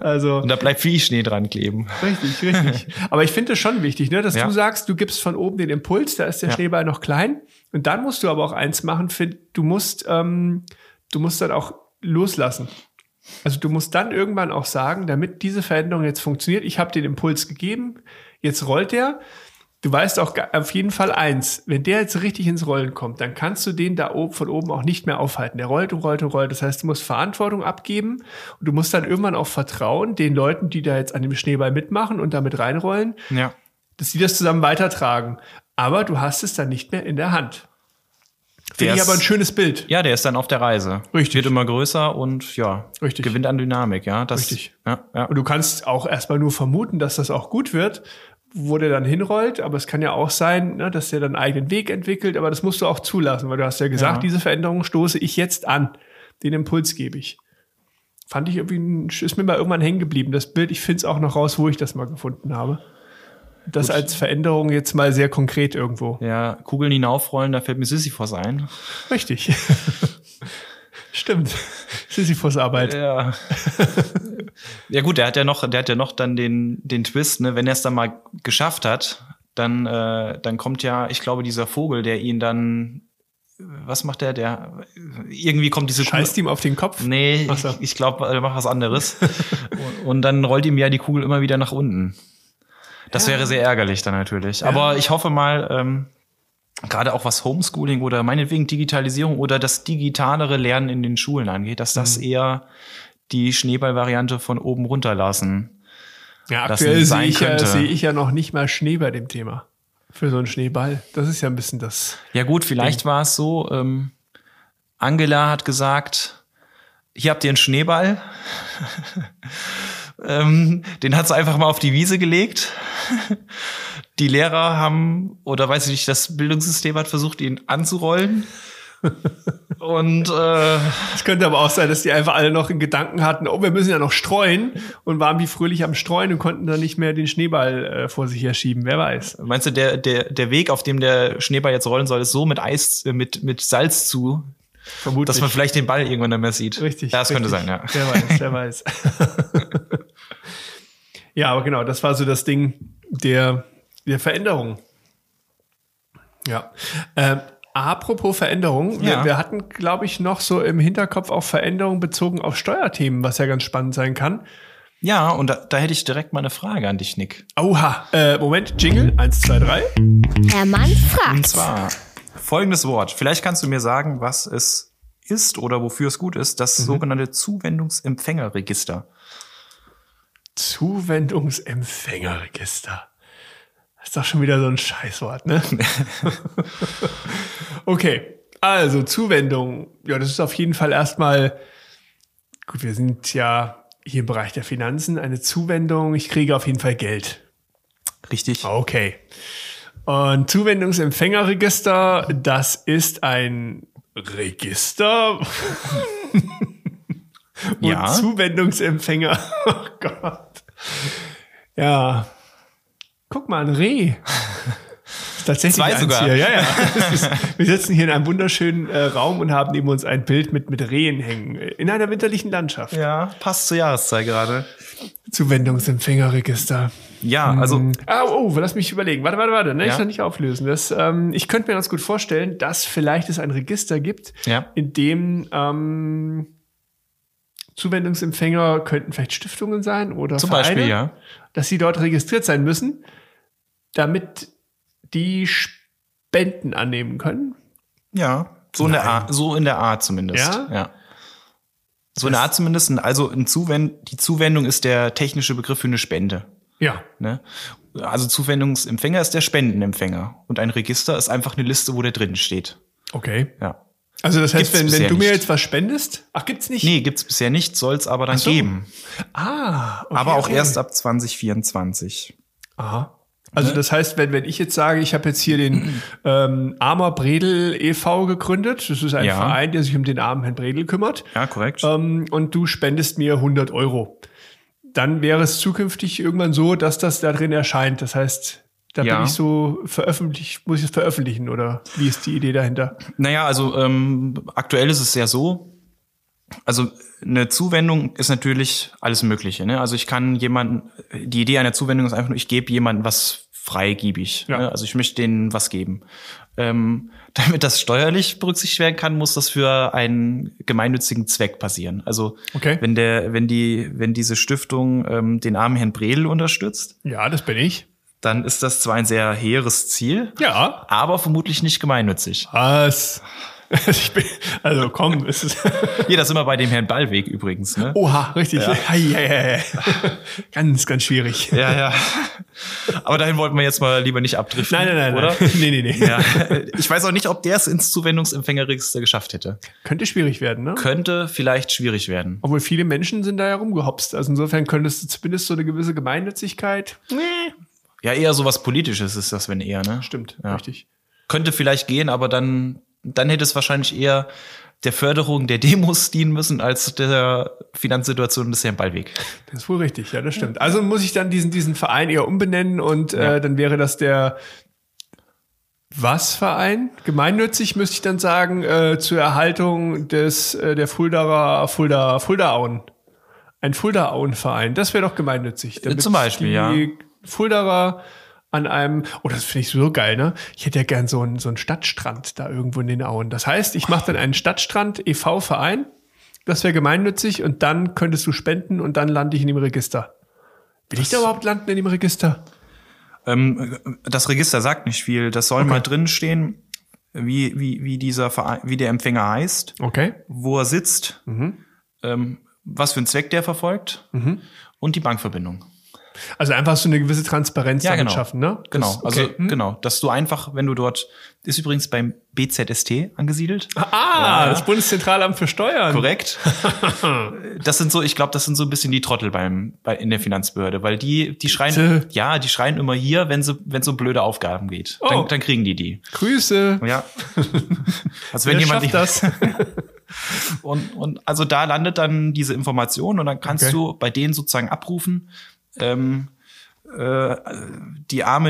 Also. Und da bleibt viel Schnee dran kleben. Richtig, richtig. Aber ich finde es schon wichtig, ne, dass Ja. du sagst, du gibst von oben den Impuls, da ist der Ja. Schneeball noch klein. Und dann musst du aber auch eins machen, find, du musst, ähm, du musst dann auch loslassen. Also du musst dann irgendwann auch sagen, damit diese Veränderung jetzt funktioniert, ich habe den Impuls gegeben, jetzt rollt der. Du weißt auch auf jeden Fall eins, wenn der jetzt richtig ins Rollen kommt, dann kannst du den da oben von oben auch nicht mehr aufhalten. Der rollt und rollt und rollt. Das heißt, du musst Verantwortung abgeben und du musst dann irgendwann auch vertrauen den Leuten, die da jetzt an dem Schneeball mitmachen und damit reinrollen, Ja. dass die das zusammen weitertragen. Aber du hast es dann nicht mehr in der Hand. Finde ich aber ein schönes Bild. Ja, der ist dann auf der Reise. Richtig. Wird immer größer und ja, Richtig. gewinnt an Dynamik, ja. Das, Richtig. Ja, ja. Und du kannst auch erstmal nur vermuten, dass das auch gut wird, wo der dann hinrollt. Aber es kann ja auch sein, ne, dass der dann einen eigenen Weg entwickelt. Aber das musst du auch zulassen, weil du hast ja gesagt, Ja. diese Veränderung stoße ich jetzt an. Den Impuls gebe ich. Fand ich irgendwie, ein- ist mir mal irgendwann hängen geblieben, das Bild. Ich finde es auch noch raus, wo ich das mal gefunden habe. Das als Veränderung jetzt mal sehr konkret irgendwo. ja, Kugeln hinaufrollen, da fällt mir Sisyphos ein. Richtig. Stimmt. Sisyphus-Arbeit. Ja. ja gut, der hat ja noch, der hat ja noch dann den, den Twist, ne, wenn er es dann mal geschafft hat, dann, äh, dann kommt ja, ich glaube, dieser Vogel, der ihn dann, was macht der? Der irgendwie kommt diese Scheißt ihm auf den Kopf. Nee, so. ich, ich glaube, er macht was anderes. und, und dann rollt ihm ja die Kugel immer wieder nach unten. Das wäre sehr ärgerlich dann natürlich. Aber ich hoffe mal, ähm, gerade auch was Homeschooling oder meinetwegen Digitalisierung oder das digitalere Lernen in den Schulen angeht, dass das eher die Schneeball-Variante von oben runterlassen. Ja, aktuell sehe ich, ja, sehe ich ja noch nicht mal Schnee bei dem Thema. Für so einen Schneeball. Das ist ja ein bisschen das. Ja gut, vielleicht war es so, ähm, Angela hat gesagt, hier habt ihr einen Schneeball. ähm, den hat sie einfach mal auf die Wiese gelegt. Die Lehrer haben, oder weiß ich nicht, das Bildungssystem hat versucht, ihn anzurollen. Und äh, Es könnte aber auch sein, dass die einfach alle noch in Gedanken hatten, oh, wir müssen ja noch streuen und waren wie fröhlich am Streuen und konnten dann nicht mehr den Schneeball äh, vor sich herschieben. Wer weiß. meinst du, der, der, der Weg, auf dem der Schneeball jetzt rollen soll, ist so mit Eis, äh, mit, mit Salz zu, Vermutlich. dass man vielleicht den Ball irgendwann dann mehr sieht? Richtig. Ja, das könnte richtig. sein, ja. Wer weiß, wer weiß. ja, aber genau, das war so das Ding der, der Veränderung. Ja. Ähm, apropos Veränderung, wir, Ja. wir hatten, glaube ich, noch so im Hinterkopf auch Veränderungen bezogen auf Steuerthemen, was ja ganz spannend sein kann. Ja, und da, da hätte ich direkt mal eine Frage an dich, Nick. Oha, äh, Moment, Jingle, eins, zwei, drei. Herr Mann Und fragt. zwar folgendes Wort. Vielleicht kannst du mir sagen, was es ist oder wofür es gut ist. Das sogenannte Zuwendungsempfängerregister. Zuwendungsempfängerregister. Ist doch schon wieder so ein Scheißwort, ne? okay, also Zuwendung. Ja, das ist auf jeden Fall erstmal, gut, wir sind ja hier im Bereich der Finanzen, eine Zuwendung. Ich kriege auf jeden Fall Geld. Richtig. Okay. Und Zuwendungsempfängerregister, das ist ein Register. Und Ja. Zuwendungsempfänger. Oh Gott. Ja. Guck mal, ein Reh. Tatsächlich Zwei sogar. Hier. Ja, ja. Ist, wir sitzen hier in einem wunderschönen äh, Raum und haben neben uns ein Bild mit, mit Rehen hängen. In einer winterlichen Landschaft. Ja, passt zur Jahreszeit gerade. Zuwendungsempfängerregister. Ja, also Ah, oh, lass mich überlegen. Warte, warte, warte. Ne, ich Ja. noch nicht auflösen. Das, ähm, ich könnte mir ganz gut vorstellen, dass vielleicht es ein Register gibt, Ja. in dem ähm, Zuwendungsempfänger könnten vielleicht Stiftungen sein oder zum Vereine, Beispiel, ja. dass sie dort registriert sein müssen, damit die Spenden annehmen können. Ja, so in der Art, so in der Art zumindest. Ja? ja. So in der Art zumindest. Also Zuwend die Zuwendung ist der technische Begriff für eine Spende. Ja. Ne? Also Zuwendungsempfänger ist der Spendenempfänger. Und ein Register ist einfach eine Liste, wo der drin steht. Okay. Ja. Also das heißt, Gibt's wenn, wenn du mir nicht. jetzt was spendest, ach, gibt's nicht? Nee, gibt's bisher nicht, soll's aber dann so. geben. Ah, okay, aber auch okay. erst ab 2024. Aha. Also das heißt, wenn, wenn ich jetzt sage, ich habe jetzt hier den ähm, Armer Bredel e.V. gegründet, das ist ein Ja. Verein, der sich um den armen Herrn Bredel kümmert, Ja, korrekt. ähm, und du spendest mir 100 Euro, dann wäre es zukünftig irgendwann so, dass das da drin erscheint. Das heißt, Da Ja. bin ich so veröffentlicht, muss ich es veröffentlichen oder wie ist die Idee dahinter? Naja, also ähm, aktuell ist es ja so, also eine Zuwendung ist natürlich alles Mögliche. Ne? Also ich kann jemanden, die Idee einer Zuwendung ist einfach nur, ich gebe jemandem was freigiebig. Ja. Ne? Also ich möchte denen was geben. Ähm, damit das steuerlich berücksichtigt werden kann, muss das für einen gemeinnützigen Zweck passieren. Also Okay. wenn der, wenn die, wenn diese Stiftung ähm, den armen Herrn Bredel unterstützt, Ja, das bin ich. Dann ist das zwar ein sehr hehres Ziel, Ja. aber vermutlich nicht gemeinnützig. Was? Ich bin, also komm, es ist. Hier, das sind wir bei dem Herrn Ballweg übrigens, ne? Oha, richtig. Ja. Hei, hei, hei. Ganz, ganz schwierig. Ja, ja. Aber dahin wollten wir jetzt mal lieber nicht abdriften. Nein, nein, nein. Oder? Nein. Nee, nee, nee. Ja. Ich weiß auch nicht, ob der es ins Zuwendungsempfängerregister geschafft hätte. Könnte schwierig werden, ne? Könnte vielleicht schwierig werden. Obwohl viele Menschen sind da ja rumgehopst. Also insofern könntest du zumindest so eine gewisse Gemeinnützigkeit. Ja, eher sowas Politisches ist das, wenn eher, ne? Stimmt, Ja. richtig. Könnte vielleicht gehen, aber dann, dann hätte es wahrscheinlich eher der Förderung der Demos dienen müssen, als der Finanzsituation des Herrn Ballweg. Das ist wohl richtig, ja, das stimmt. Also muss ich dann diesen, diesen Verein eher umbenennen und Ja. äh, dann wäre das der was Verein? Gemeinnützig müsste ich dann sagen, äh, zur Erhaltung des äh, der Fuldaer Fulda Fuldaauen. Ein Fuldaauen-Verein, das wäre doch gemeinnützig. damit Zum Beispiel, die ja. Fuldaer an einem, oh, das finde ich so geil, ne? Ich hätte ja gern so einen, so einen Stadtstrand da irgendwo in den Auen. Das heißt, ich mache dann einen Stadtstrand e.V.-Verein, das wäre gemeinnützig und dann könntest du spenden und dann lande ich in dem Register. Will ich da überhaupt landen in dem Register? Ähm, das Register sagt nicht viel. Das soll mal drin stehen, wie, wie, wie dieser Verein, wie der Empfänger heißt, Okay. wo er sitzt, ähm, was für einen Zweck der verfolgt und die Bankverbindung. Also einfach so eine gewisse Transparenz Ja, damit genau. schaffen, ne? Genau, Das- okay. also genau, dass du einfach, wenn du dort, ist übrigens beim BZST angesiedelt. Ah, das Bundeszentralamt für Steuern. Korrekt. Das sind so, ich glaube, das sind so ein bisschen die Trottel beim, bei, in der Finanzbehörde, weil die, die schreien, Bitte? ja, die schreien immer hier, wenn sie, wenn es um blöde Aufgaben geht. Oh. Dann, dann kriegen die die. Grüße. Ja. Also wenn Wer jemand schafft das? und, und also da landet dann diese Information und dann kannst Okay. du bei denen sozusagen abrufen, ähm, äh, die arme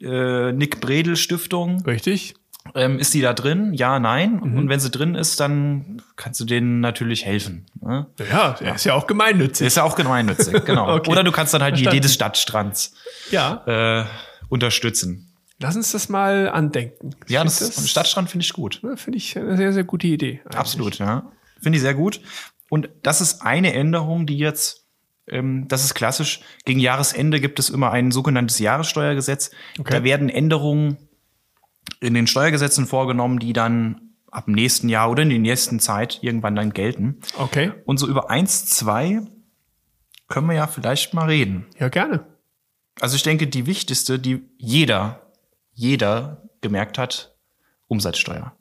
äh, Nick Bredel Stiftung, Richtig. ähm, ist die da drin? Ja, nein. Mhm. Und wenn sie drin ist, dann kannst du denen natürlich helfen. Ne? Ja, er ist ja auch gemeinnützig. Ist ja auch gemeinnützig, genau. Okay. Oder du kannst dann halt die. Idee des Stadtstrands Ja, äh, unterstützen. lass uns das mal andenken. Ja, find das, Stadtstrand finde ich gut. finde ich eine sehr, sehr gute Idee. eigentlich. Absolut, ja. Finde ich sehr gut. Und das ist eine Änderung, die jetzt, das ist klassisch, gegen Jahresende gibt es immer ein sogenanntes Jahressteuergesetz. Okay. Da werden Änderungen in den Steuergesetzen vorgenommen, die dann ab dem nächsten Jahr oder in der nächsten Zeit irgendwann dann gelten. Okay, Und so über eins, zwei können wir ja vielleicht mal reden. ja, gerne. Also ich denke, die wichtigste, die jeder, jeder gemerkt hat, Umsatzsteuer.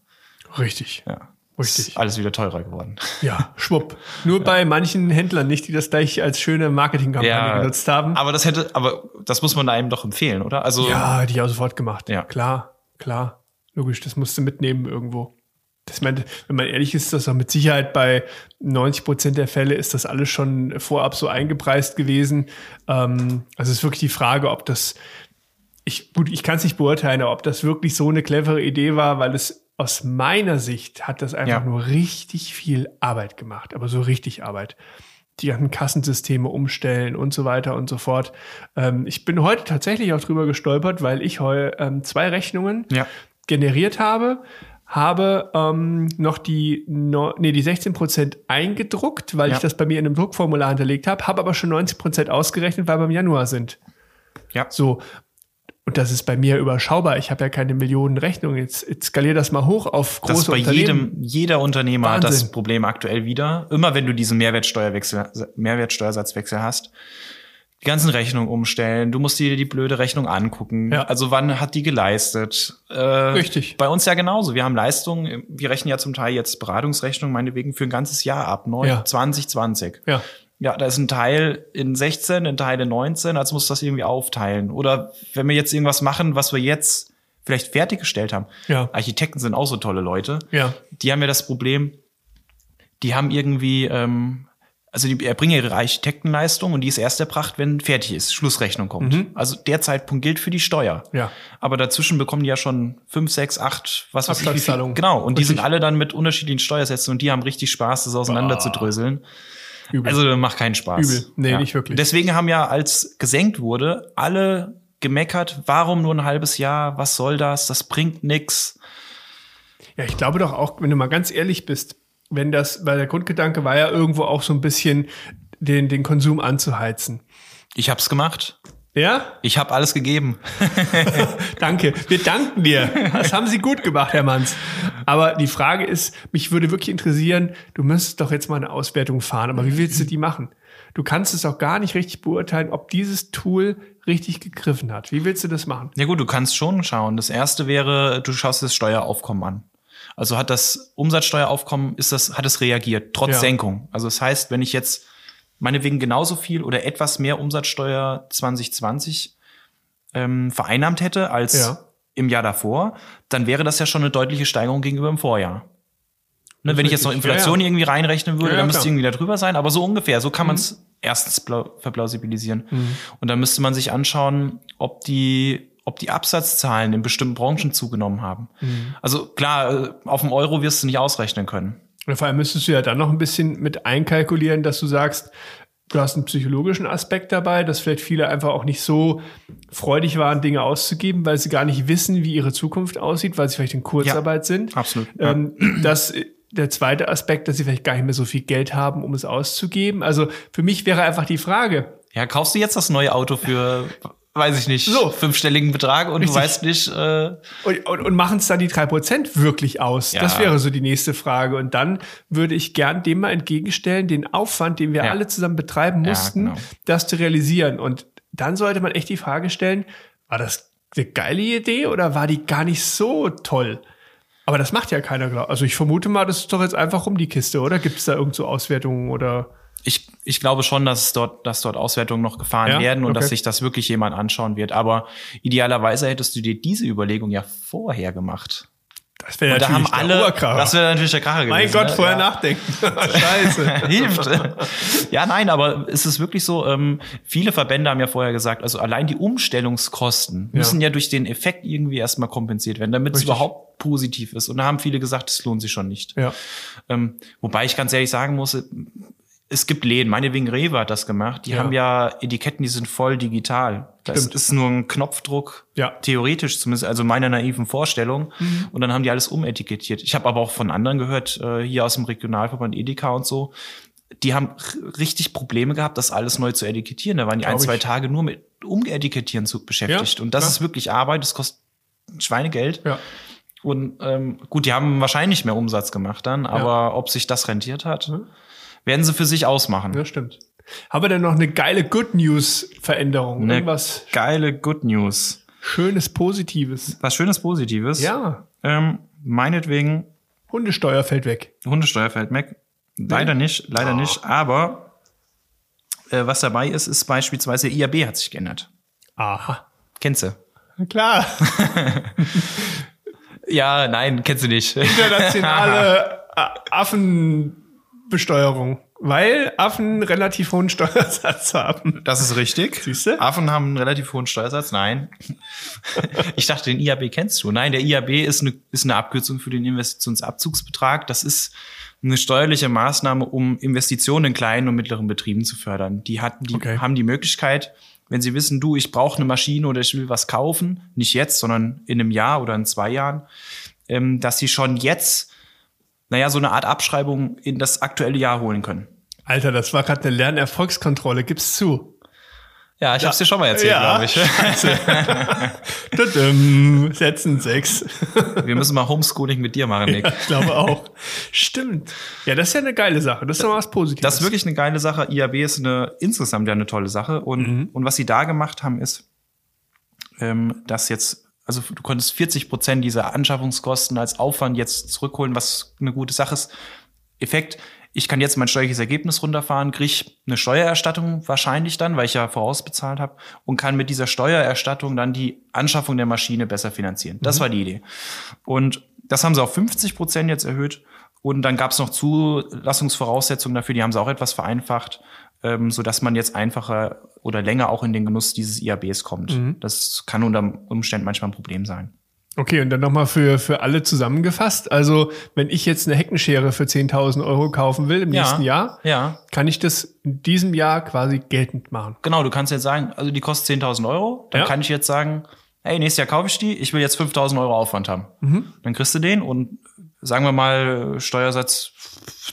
Richtig. Ja. Richtig. Ist alles wieder teurer geworden. Ja, schwupp. Nur bei manchen Händlern nicht, die das gleich als schöne Marketingkampagne genutzt haben. Aber das hätte, aber das muss man einem doch empfehlen, oder? Also Ja, die auch sofort gemacht. Ja. Klar, klar. Logisch, das musst du mitnehmen irgendwo. Das meint, wenn man ehrlich ist, das auch mit Sicherheit bei 90 Prozent der Fälle ist das alles schon vorab so eingepreist gewesen. Ähm, also es ist wirklich die Frage, ob das, ich, gut, ich kann es nicht beurteilen, ob das wirklich so eine clevere Idee war, weil es aus meiner Sicht hat das einfach Ja. nur richtig viel Arbeit gemacht, aber so richtig Arbeit. Die ganzen Kassensysteme umstellen und so weiter und so fort. Ähm, ich bin heute tatsächlich auch drüber gestolpert, weil ich heute ähm, zwei Rechnungen Ja. generiert habe, habe ähm, noch die, no, nee, die 16 Prozent eingedruckt, weil Ja. ich das bei mir in einem Druckformular hinterlegt habe, habe aber schon 90 Prozent ausgerechnet, weil wir im Januar sind. Ja. So. Und das ist bei mir überschaubar. Ich habe ja keine Millionen Rechnungen. Jetzt, jetzt skalier das mal hoch auf große Das ist bei Unternehmen. jedem, jeder Unternehmer hat das. Problem aktuell wieder. Immer wenn du diesen Mehrwertsteuerwechsel, Mehrwertsteuersatzwechsel hast, die ganzen Rechnungen umstellen, du musst dir die blöde Rechnung angucken. Ja. Also wann hat die geleistet? Äh, Richtig. Bei uns ja genauso. Wir haben Leistungen, wir rechnen ja zum Teil jetzt Beratungsrechnungen meinetwegen für ein ganzes Jahr ab, neu, Ja. 2020. Ja. Ja, da ist ein Teil in 16, ein Teil in 19, also musst du das irgendwie aufteilen. Oder wenn wir jetzt irgendwas machen, was wir jetzt vielleicht fertiggestellt haben. Ja. Architekten sind auch so tolle Leute. Ja. Die haben ja das Problem, die haben irgendwie ähm, also die erbringen ihre Architektenleistung und die ist erst erbracht, wenn fertig ist, Schlussrechnung kommt. Also der Zeitpunkt gilt für die Steuer. Ja. Aber dazwischen bekommen die ja schon fünf, sechs, acht, was weiß ich, wie viel. Genau. Und die Richtig. sind alle dann mit unterschiedlichen Steuersätzen und die haben richtig Spaß, das auseinander zu dröseln. Übel. Also macht keinen Spaß. Übel. Nee, nicht wirklich. Deswegen haben ja, als gesenkt wurde, alle gemeckert, warum nur ein halbes Jahr, was soll das, das bringt nix. Ja, ich glaube doch auch, wenn du mal ganz ehrlich bist, wenn das, weil der Grundgedanke war ja irgendwo auch so ein bisschen den, den Konsum anzuheizen. Ich hab's gemacht. Ja? Ich habe alles gegeben. Danke. Wir danken dir. Das haben Sie gut gemacht, Herr Manns. Aber die Frage ist, mich würde wirklich interessieren, du müsstest doch jetzt mal eine Auswertung fahren, aber wie willst du die machen? Du kannst es auch gar nicht richtig beurteilen, ob dieses Tool richtig gegriffen hat. Wie willst du das machen? Ja gut, du kannst schon schauen. Das erste wäre, du schaust das Steueraufkommen an. Also hat das Umsatzsteueraufkommen, ist das, hat es reagiert, trotz Ja. Senkung. Also das heißt, wenn ich jetzt meinetwegen genauso viel oder etwas mehr Umsatzsteuer 2020 ähm, vereinnahmt hätte als Ja. im Jahr davor, dann wäre das ja schon eine deutliche Steigerung gegenüber dem Vorjahr. Ne, wenn ich jetzt noch. Ja, Inflation ja. irgendwie reinrechnen würde, dann müsste klar. Mhm. irgendwie da drüber sein, aber so ungefähr, so kann man es erstens verplausibilisieren. Und dann müsste man sich anschauen, ob die, ob die Absatzzahlen in bestimmten Branchen zugenommen haben. Mhm. Also klar, äh, auf dem Euro wirst du nicht ausrechnen können. Und vor allem müsstest du ja dann noch ein bisschen mit einkalkulieren, dass du sagst, du hast einen psychologischen Aspekt dabei, dass vielleicht viele einfach auch nicht so freudig waren, Dinge auszugeben, weil sie gar nicht wissen, wie ihre Zukunft aussieht, weil sie vielleicht in Kurzarbeit sind. absolut, ja. Ähm, das, äh, der zweite Aspekt, dass sie vielleicht gar nicht mehr so viel Geld haben, um es auszugeben. Also für mich wäre einfach die Frage, Ja, kaufst du jetzt das neue Auto für, weiß ich nicht, So. fünfstelligen Betrag und Richtig. du weißt nicht, äh, Und, und, und machen es dann die 3% wirklich aus? Ja. Das wäre so die nächste Frage. Und dann würde ich gern dem mal entgegenstellen, den Aufwand, den wir Ja. alle zusammen betreiben Ja, mussten, genau. das zu realisieren. Und dann sollte man echt die Frage stellen, war das eine geile Idee oder war die gar nicht so toll? Aber das macht ja keiner, glaub. Also ich vermute mal, das ist doch jetzt einfach um die Kiste, oder? Gibt es da irgend so Auswertungen oder? Ich, ich glaube schon, dass dort, dass dort Auswertungen noch gefahren Ja? werden und Okay. dass sich das wirklich jemand anschauen wird. Aber idealerweise hättest du dir diese Überlegung ja vorher gemacht. Das wäre Und da haben der alle, Oberkracher. das wäre natürlich der Kracher mein gewesen. Gott, ne? vorher ja. nachdenken. Scheiße. Hilft. ja, nein, aber es ist wirklich so, ähm, viele Verbände haben ja vorher gesagt, also allein die Umstellungskosten Ja. müssen ja durch den Effekt irgendwie erstmal kompensiert werden, damit es überhaupt positiv ist. Und da haben viele gesagt, es lohnt sich schon nicht. Ja. Ähm, wobei ich ganz ehrlich sagen muss, es gibt Läden, meinetwegen Rewe hat das gemacht, die Ja. haben ja Etiketten, die sind voll digital. Das Stimmt. ist nur ein Knopfdruck, Ja. theoretisch zumindest, also meiner naiven Vorstellung. Mhm. Und dann haben die alles umetikettiert. Ich habe aber auch von anderen gehört, äh, hier aus dem Regionalverband Edeka und so, die haben richtig Probleme gehabt, das alles neu zu etikettieren. Da waren die ein, Glaub zwei ich. Tage nur mit Umetikettieren zu beschäftigt. Ja, und das klar. ist wirklich Arbeit, das kostet Schweinegeld. Ja. Und ähm, gut, die haben wahrscheinlich mehr Umsatz gemacht dann, aber ob sich das rentiert hat, werden sie für sich ausmachen. Ja, stimmt. Haben wir denn noch eine geile Good News Veränderung? Eine Irgendwas geile Good News. Schönes, Positives. Was Schönes Positives. Ja. Ähm, meinetwegen, Hundesteuer fällt weg. Hundesteuer fällt weg. Leider nicht, leider Oh. nicht. Aber äh, was dabei ist, ist beispielsweise IAB hat sich geändert. Aha. Kennst du? Na Klar. Ja, nein, kennst du nicht. Internationale A- Affenbesteuerung. Weil Affen relativ hohen Steuersatz haben. Das ist richtig. Siehst du? Affen haben einen relativ hohen Steuersatz. Nein. ich dachte, den IAB kennst du. Nein, der IAB ist eine, ist eine Abkürzung für den Investitionsabzugsbetrag. Das ist eine steuerliche Maßnahme, um Investitionen in kleinen und mittleren Betrieben zu fördern. Die, hatten, die Okay. haben die Möglichkeit, wenn sie wissen, du, ich brauche eine Maschine oder ich will was kaufen, nicht jetzt, sondern in einem Jahr oder in zwei Jahren, ähm, dass sie schon jetzt, naja, so eine Art Abschreibung in das aktuelle Jahr holen können. Alter, das war gerade eine Lernerfolgskontrolle. Gib's zu. Ja, ich hab's dir schon mal erzählt, Ja. glaube ich. Setzen sechs. Wir müssen mal Homeschooling mit dir machen, Nick. Ja, ich glaube auch. Stimmt. Ja, das ist ja eine geile Sache. Das ist doch mal was Positives. Das ist wirklich eine geile Sache. IAB ist eine insgesamt ja eine tolle Sache. Und, und was sie da gemacht haben, ist, ähm, dass jetzt, also du konntest 40 Prozent dieser Anschaffungskosten als Aufwand jetzt zurückholen, was eine gute Sache ist. Effekt, ich kann jetzt mein steuerliches Ergebnis runterfahren, kriege eine Steuererstattung wahrscheinlich dann, weil ich ja vorausbezahlt habe, und kann mit dieser Steuererstattung dann die Anschaffung der Maschine besser finanzieren. Das war die Idee. Und das haben sie auf 50 Prozent jetzt erhöht. Und dann gab es noch Zulassungsvoraussetzungen dafür, die haben sie auch etwas vereinfacht, ähm, so dass man jetzt einfacher oder länger auch in den Genuss dieses IABs kommt. Das kann unter Umständen manchmal ein Problem sein. Okay, und dann nochmal für, für alle zusammengefasst. Also, wenn ich jetzt eine Heckenschere für 10.000 Euro kaufen will im Ja. nächsten Jahr, Ja, kann ich das in diesem Jahr quasi geltend machen. genau. Du kannst jetzt sagen, also die kostet 10.000 Euro. Dann Ja. kann ich jetzt sagen, hey, nächstes Jahr kaufe ich die. Ich will jetzt 5.000 Euro Aufwand haben. Dann kriegst du den und sagen wir mal Steuersatz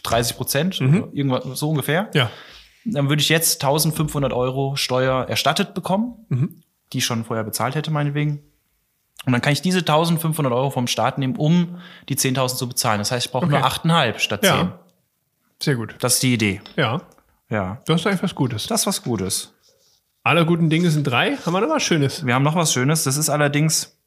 30 Prozent, irgendwas so ungefähr. Ja. Dann würde ich jetzt 1.500 Euro Steuer erstattet bekommen, die ich schon vorher bezahlt hätte, meinetwegen. Und dann kann ich diese 1.500 Euro vom Staat nehmen, um die 10.000 zu bezahlen. Das heißt, ich brauche nur Okay. 8,5 statt 10. Ja. Sehr gut. Das ist die Idee. Ja. Ja. Das ist eigentlich was Gutes. Das ist was Gutes. Alle guten Dinge sind drei. Haben wir noch was Schönes? Wir haben noch was Schönes. Das ist allerdings,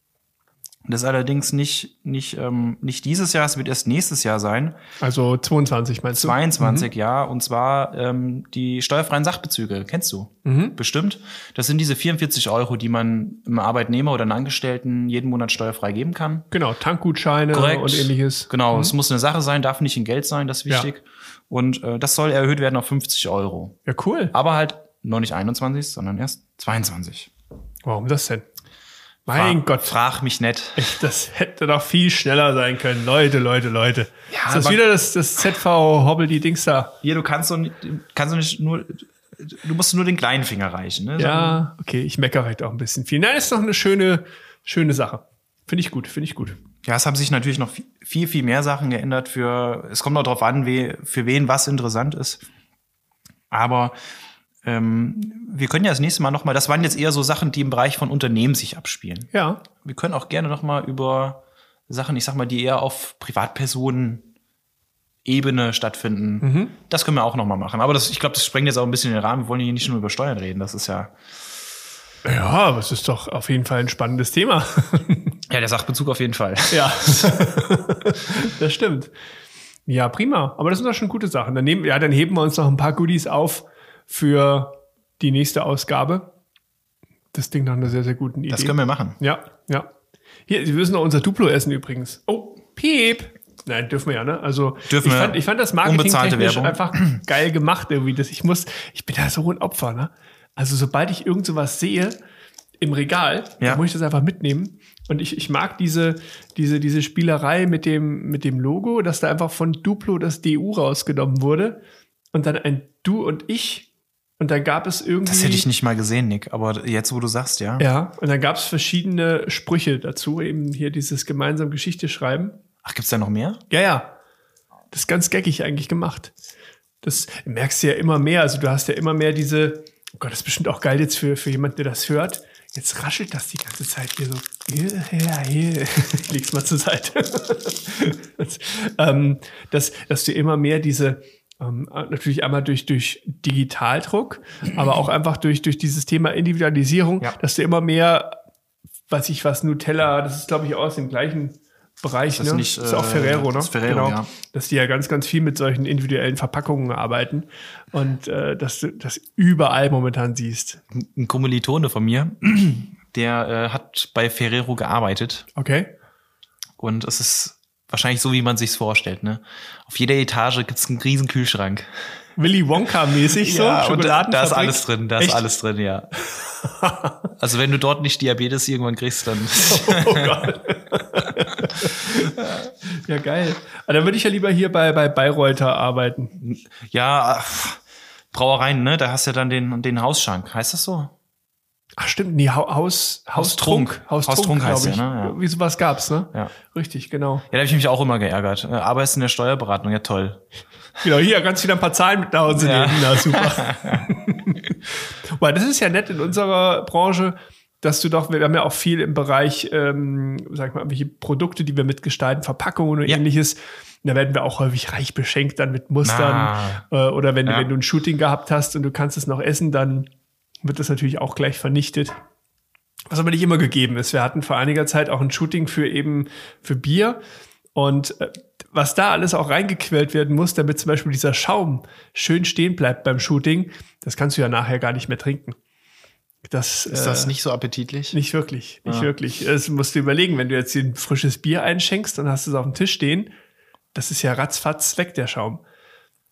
das ist allerdings nicht, nicht, ähm, nicht dieses Jahr, es wird erst nächstes Jahr sein. Also 22 meinst du? 22 ja, und zwar ähm, die steuerfreien Sachbezüge. Kennst du? Bestimmt. Das sind diese 44 Euro, die man einem Arbeitnehmer oder einem Angestellten jeden Monat steuerfrei geben kann. Genau, Tankgutscheine Korrekt. und ähnliches. Genau, es muss eine Sache sein, darf nicht in Geld sein, das ist Ja. wichtig. Und äh, das soll erhöht werden auf 50 Euro. Ja, cool. Aber halt noch nicht 21, sondern erst 22. Warum das denn? Mein Fra- Gott, Frag mich nicht. das hätte doch viel schneller sein können. Leute, Leute, Leute. Ja, ist das wieder das, das ZV Hobbel die Dings da? Hier, du kannst doch nicht, kannst doch nicht nur, du musst nur den kleinen Finger reichen. Ne? Ja, okay, ich meckere vielleicht auch ein bisschen viel. Nein, ist doch eine schöne, schöne Sache. Finde ich gut, finde ich gut. Ja, es haben sich natürlich noch vi- viel, viel mehr Sachen geändert für, es kommt noch drauf an, we, für wen was interessant ist. Aber ähm, wir können ja das nächste Mal noch mal, das waren jetzt eher so Sachen, die im Bereich von Unternehmen sich abspielen. Ja, Wir können auch gerne noch mal über Sachen, ich sag mal, die eher auf Privatpersonen Ebene stattfinden. Das können wir auch noch mal machen. Aber das, ich glaube, das sprengt jetzt auch ein bisschen den Rahmen. Wir wollen hier nicht nur über Steuern reden. Das ist ja, ja, aber es ist doch auf jeden Fall ein spannendes Thema. ja, der Sachbezug auf jeden Fall. Ja, das stimmt. Ja, prima. Aber das sind doch schon gute Sachen. Dann nehmen, ja, dann heben wir uns noch ein paar Goodies auf für die nächste Ausgabe. Das Ding nach einer sehr, sehr guten Idee. Das können wir machen. Ja, ja. Hier, Sie müssen noch unser Duplo essen übrigens. Oh, Piep. Nein, dürfen wir ja, ne? Also Dürfen ich fand, ich fand das marketingtechnisch einfach geil gemacht irgendwie. Das, ich muss, ich bin da so ein Opfer, ne? Also sobald ich irgend sowas sehe im Regal, Ja. muss ich das einfach mitnehmen. Und ich, ich mag diese, diese, diese Spielerei mit dem, mit dem Logo, dass da einfach von Duplo das DU rausgenommen wurde und dann ein Du und ich. Und dann gab es irgendwie. Das hätte ich nicht mal gesehen, Nick. Aber jetzt, wo du sagst, ja. Ja, und dann gab es verschiedene Sprüche dazu, eben hier dieses gemeinsam Geschichte schreiben. Ach, gibt's da noch mehr? Ja, ja. Das ist ganz geckig eigentlich gemacht. Das merkst du ja immer mehr. Also du hast ja immer mehr diese, oh Gott, das ist bestimmt auch geil jetzt für, für jemanden, der das hört. Jetzt raschelt das die ganze Zeit hier so. Hier, hier. Ich leg's mal zur Seite. das, ähm, dass, dass du immer mehr diese, ähm, natürlich einmal durch, durch Digitaldruck, aber auch einfach durch, durch dieses Thema Individualisierung, Ja. dass du immer mehr, weiß ich was, Nutella, das ist glaube ich auch aus dem gleichen Bereich, Das ne? nicht, ist auch äh, Ferrero, ne? das ist Ferrero, ja. Dass die ja ganz, ganz viel mit solchen individuellen Verpackungen arbeiten und äh, dass du das überall momentan siehst. Ein Kommilitone von mir, der äh, hat bei Ferrero gearbeitet Okay? und es ist wahrscheinlich so, wie man sich's vorstellt. Ne? Auf jeder Etage gibt's einen riesen Kühlschrank. Willy Wonka-mäßig so, da, Schokoladen. da ist alles drin, da ist Echt? alles drin, ja. also wenn du dort nicht Diabetes irgendwann kriegst, dann Oh Gott. ja, geil. Aber dann würde ich ja lieber hier bei, bei Bayreuther arbeiten. ja, Brauereien, ne? Da hast du ja dann den, den Hausschank. Heißt das so? Ach stimmt, nee, Ha- Haus, Haustrunk. Haustrunk. Haustrunk heißt ich. der, ne? Ja. Wie sowas gab's, ne? Ja. Richtig, genau. Ja, da habe ich mich auch immer geärgert. Äh, Arbeitest in der Steuerberatung, ja toll. Genau, hier kannst du wieder ein paar Zahlen mit nach Hause Ja. nehmen. Na, super. Weil das ist ja nett in unserer Branche, dass du doch, wir haben ja auch viel im Bereich, ähm, sag ich mal, welche Produkte, die wir mitgestalten, Verpackungen und Ja. ähnliches. Da werden wir auch häufig reich beschenkt dann mit Mustern. Ah. Äh, oder wenn, du Ja. wenn du ein Shooting gehabt hast und du kannst es noch essen, dann wird das natürlich auch gleich vernichtet. Was aber nicht immer gegeben ist. Wir hatten vor einiger Zeit auch ein Shooting für eben für Bier. Und äh, was da alles auch reingequält werden muss, damit zum Beispiel dieser Schaum schön stehen bleibt beim Shooting, das kannst du ja nachher gar nicht mehr trinken. Das, Ist das äh, nicht so appetitlich? nicht wirklich, nicht Ah. wirklich. Das musst du überlegen, wenn du jetzt hier ein frisches Bier einschenkst und hast es auf dem Tisch stehen, das ist ja ratzfatz weg, der Schaum.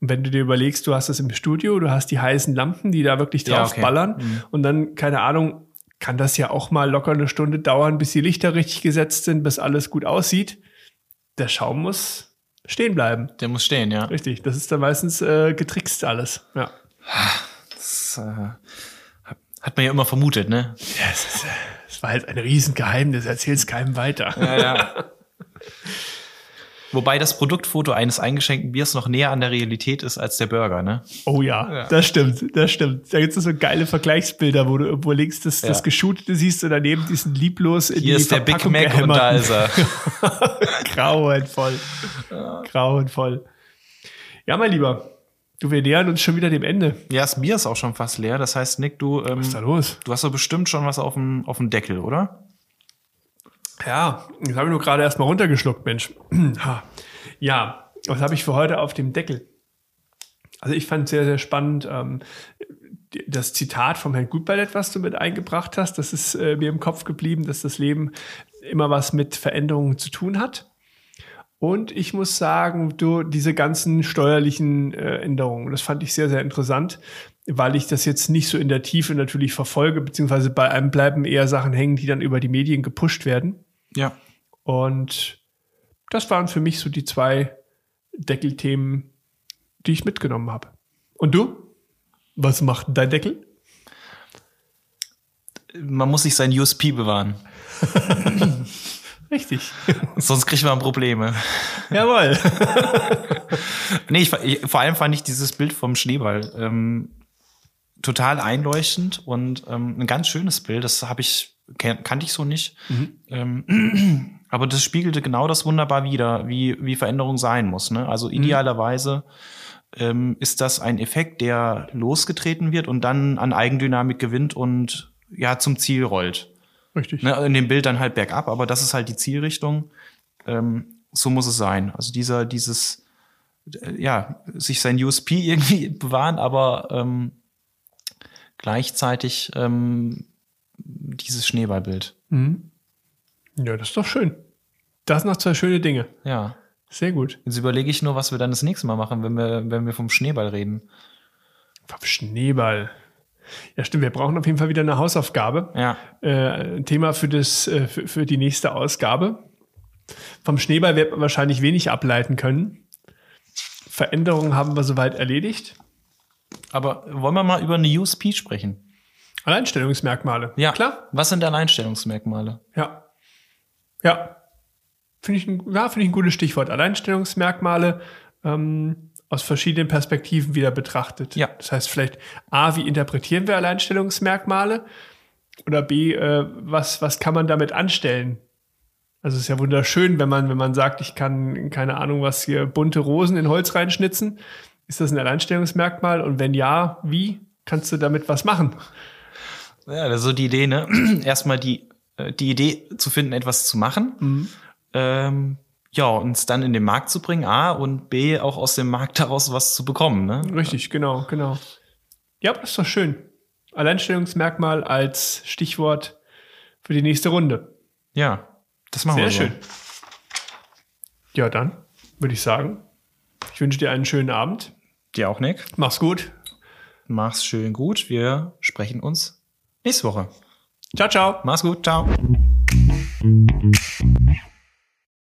Wenn du dir überlegst, du hast das im Studio, du hast die heißen Lampen, die da wirklich Ja, drauf okay. ballern Mhm. und dann, keine Ahnung, kann das ja auch mal locker eine Stunde dauern, bis die Lichter richtig gesetzt sind, bis alles gut aussieht. Der Schaum muss stehen bleiben. Der muss stehen, ja. Richtig, das ist dann meistens äh, getrickst alles. Ja. Das äh, hat man ja immer vermutet, ne? Ja, es, ist, äh, es war halt ein Riesengeheimnis, erzähl's keinem weiter. Ja, ja. Wobei das Produktfoto eines eingeschenkten Biers noch näher an der Realität ist als der Burger, ne? Oh ja, das stimmt, das stimmt. Da gibt es so geile Vergleichsbilder, wo du irgendwo links das, das Ja. Geshootete siehst und daneben diesen lieblos in Hier die ist der Big Mac und da ist er. Grauenvoll. Grauenvoll. Ja, mein Lieber, du, wir nähern uns schon wieder dem Ende. Ja, das Bier ist auch schon fast leer. Das heißt, Nick, du, ähm, Was ist da los? du hast doch bestimmt schon was auf dem, auf dem Deckel, oder? Ja, das habe ich nur gerade erst mal runtergeschluckt, Mensch. Ja, was habe ich für heute auf dem Deckel? Also ich fand sehr, sehr spannend ähm, das Zitat vom Herrn Gutballett, was du mit eingebracht hast. Das ist äh, mir im Kopf geblieben, dass das Leben immer was mit Veränderungen zu tun hat. Und ich muss sagen, du, diese ganzen steuerlichen äh, Änderungen, das fand ich sehr, sehr interessant, weil ich das jetzt nicht so in der Tiefe natürlich verfolge, beziehungsweise bei einem bleiben eher Sachen hängen, die dann über die Medien gepusht werden. Ja. Und das waren für mich so die zwei Deckelthemen, die ich mitgenommen habe. Und du? Was macht dein Deckel? Man muss sich sein USP bewahren. Richtig. Sonst kriegt man Probleme. Jawohl. Nee, ich, ich, vor allem fand ich dieses Bild vom Schneeball ähm, total einleuchtend und ähm, ein ganz schönes Bild. Das habe ich kan kannte ich so nicht. Ähm, aber das spiegelte genau das wunderbar wider, wie wie Veränderung sein muss. Ne? Also idealerweise ähm, ist das ein Effekt, der losgetreten wird und dann an Eigendynamik gewinnt und ja zum Ziel rollt. Richtig. Ne, in dem Bild dann halt bergab, aber das ist halt die Zielrichtung. Ähm, so muss es sein. Also dieser, dieses, äh, ja, sich sein USP irgendwie bewahren, aber ähm, gleichzeitig ähm, dieses Schneeballbild. Mhm. Ja, das ist doch schön. Das sind noch zwei schöne Dinge. Ja. Sehr gut. Jetzt überlege ich nur, was wir dann das nächste Mal machen, wenn wir, wenn wir vom Schneeball reden. Vom Schneeball. Ja, stimmt. Wir brauchen auf jeden Fall wieder eine Hausaufgabe. Ja. Äh, ein Thema für, das, äh, für, für die nächste Ausgabe. Vom Schneeball wird man wahrscheinlich wenig ableiten können. Veränderungen haben wir soweit erledigt. Aber wollen wir mal über eine USP sprechen? Alleinstellungsmerkmale. Ja. Klar. Was sind Alleinstellungsmerkmale? Ja. Ja. Finde ich, ein, ja, finde ich ein gutes Stichwort. Alleinstellungsmerkmale ähm, aus verschiedenen Perspektiven wieder betrachtet. Ja. Das heißt vielleicht A, wie interpretieren wir Alleinstellungsmerkmale? Oder B, äh, was, was kann man damit anstellen? Also es ist ja wunderschön, wenn man, wenn man sagt, ich kann, keine Ahnung, was hier bunte Rosen in Holz reinschnitzen. Ist das ein Alleinstellungsmerkmal? Und wenn ja, wie kannst du damit was machen? Ja, das ist so die Idee, ne? Erstmal die, äh, die Idee zu finden, etwas zu machen. Ähm, ja, und es dann in den Markt zu bringen, A, und B, auch aus dem Markt daraus was zu bekommen, ne? Richtig, genau, genau. Ja, das ist doch schön. Alleinstellungsmerkmal als Stichwort für die nächste Runde. Ja, das machen Sehr wir so. schön. Ja, dann würde ich sagen, ich wünsche dir einen schönen Abend. Dir auch, Nick. Mach's gut. Mach's schön gut. Wir sprechen uns nächste Woche. Ciao, ciao. Mach's gut. Ciao.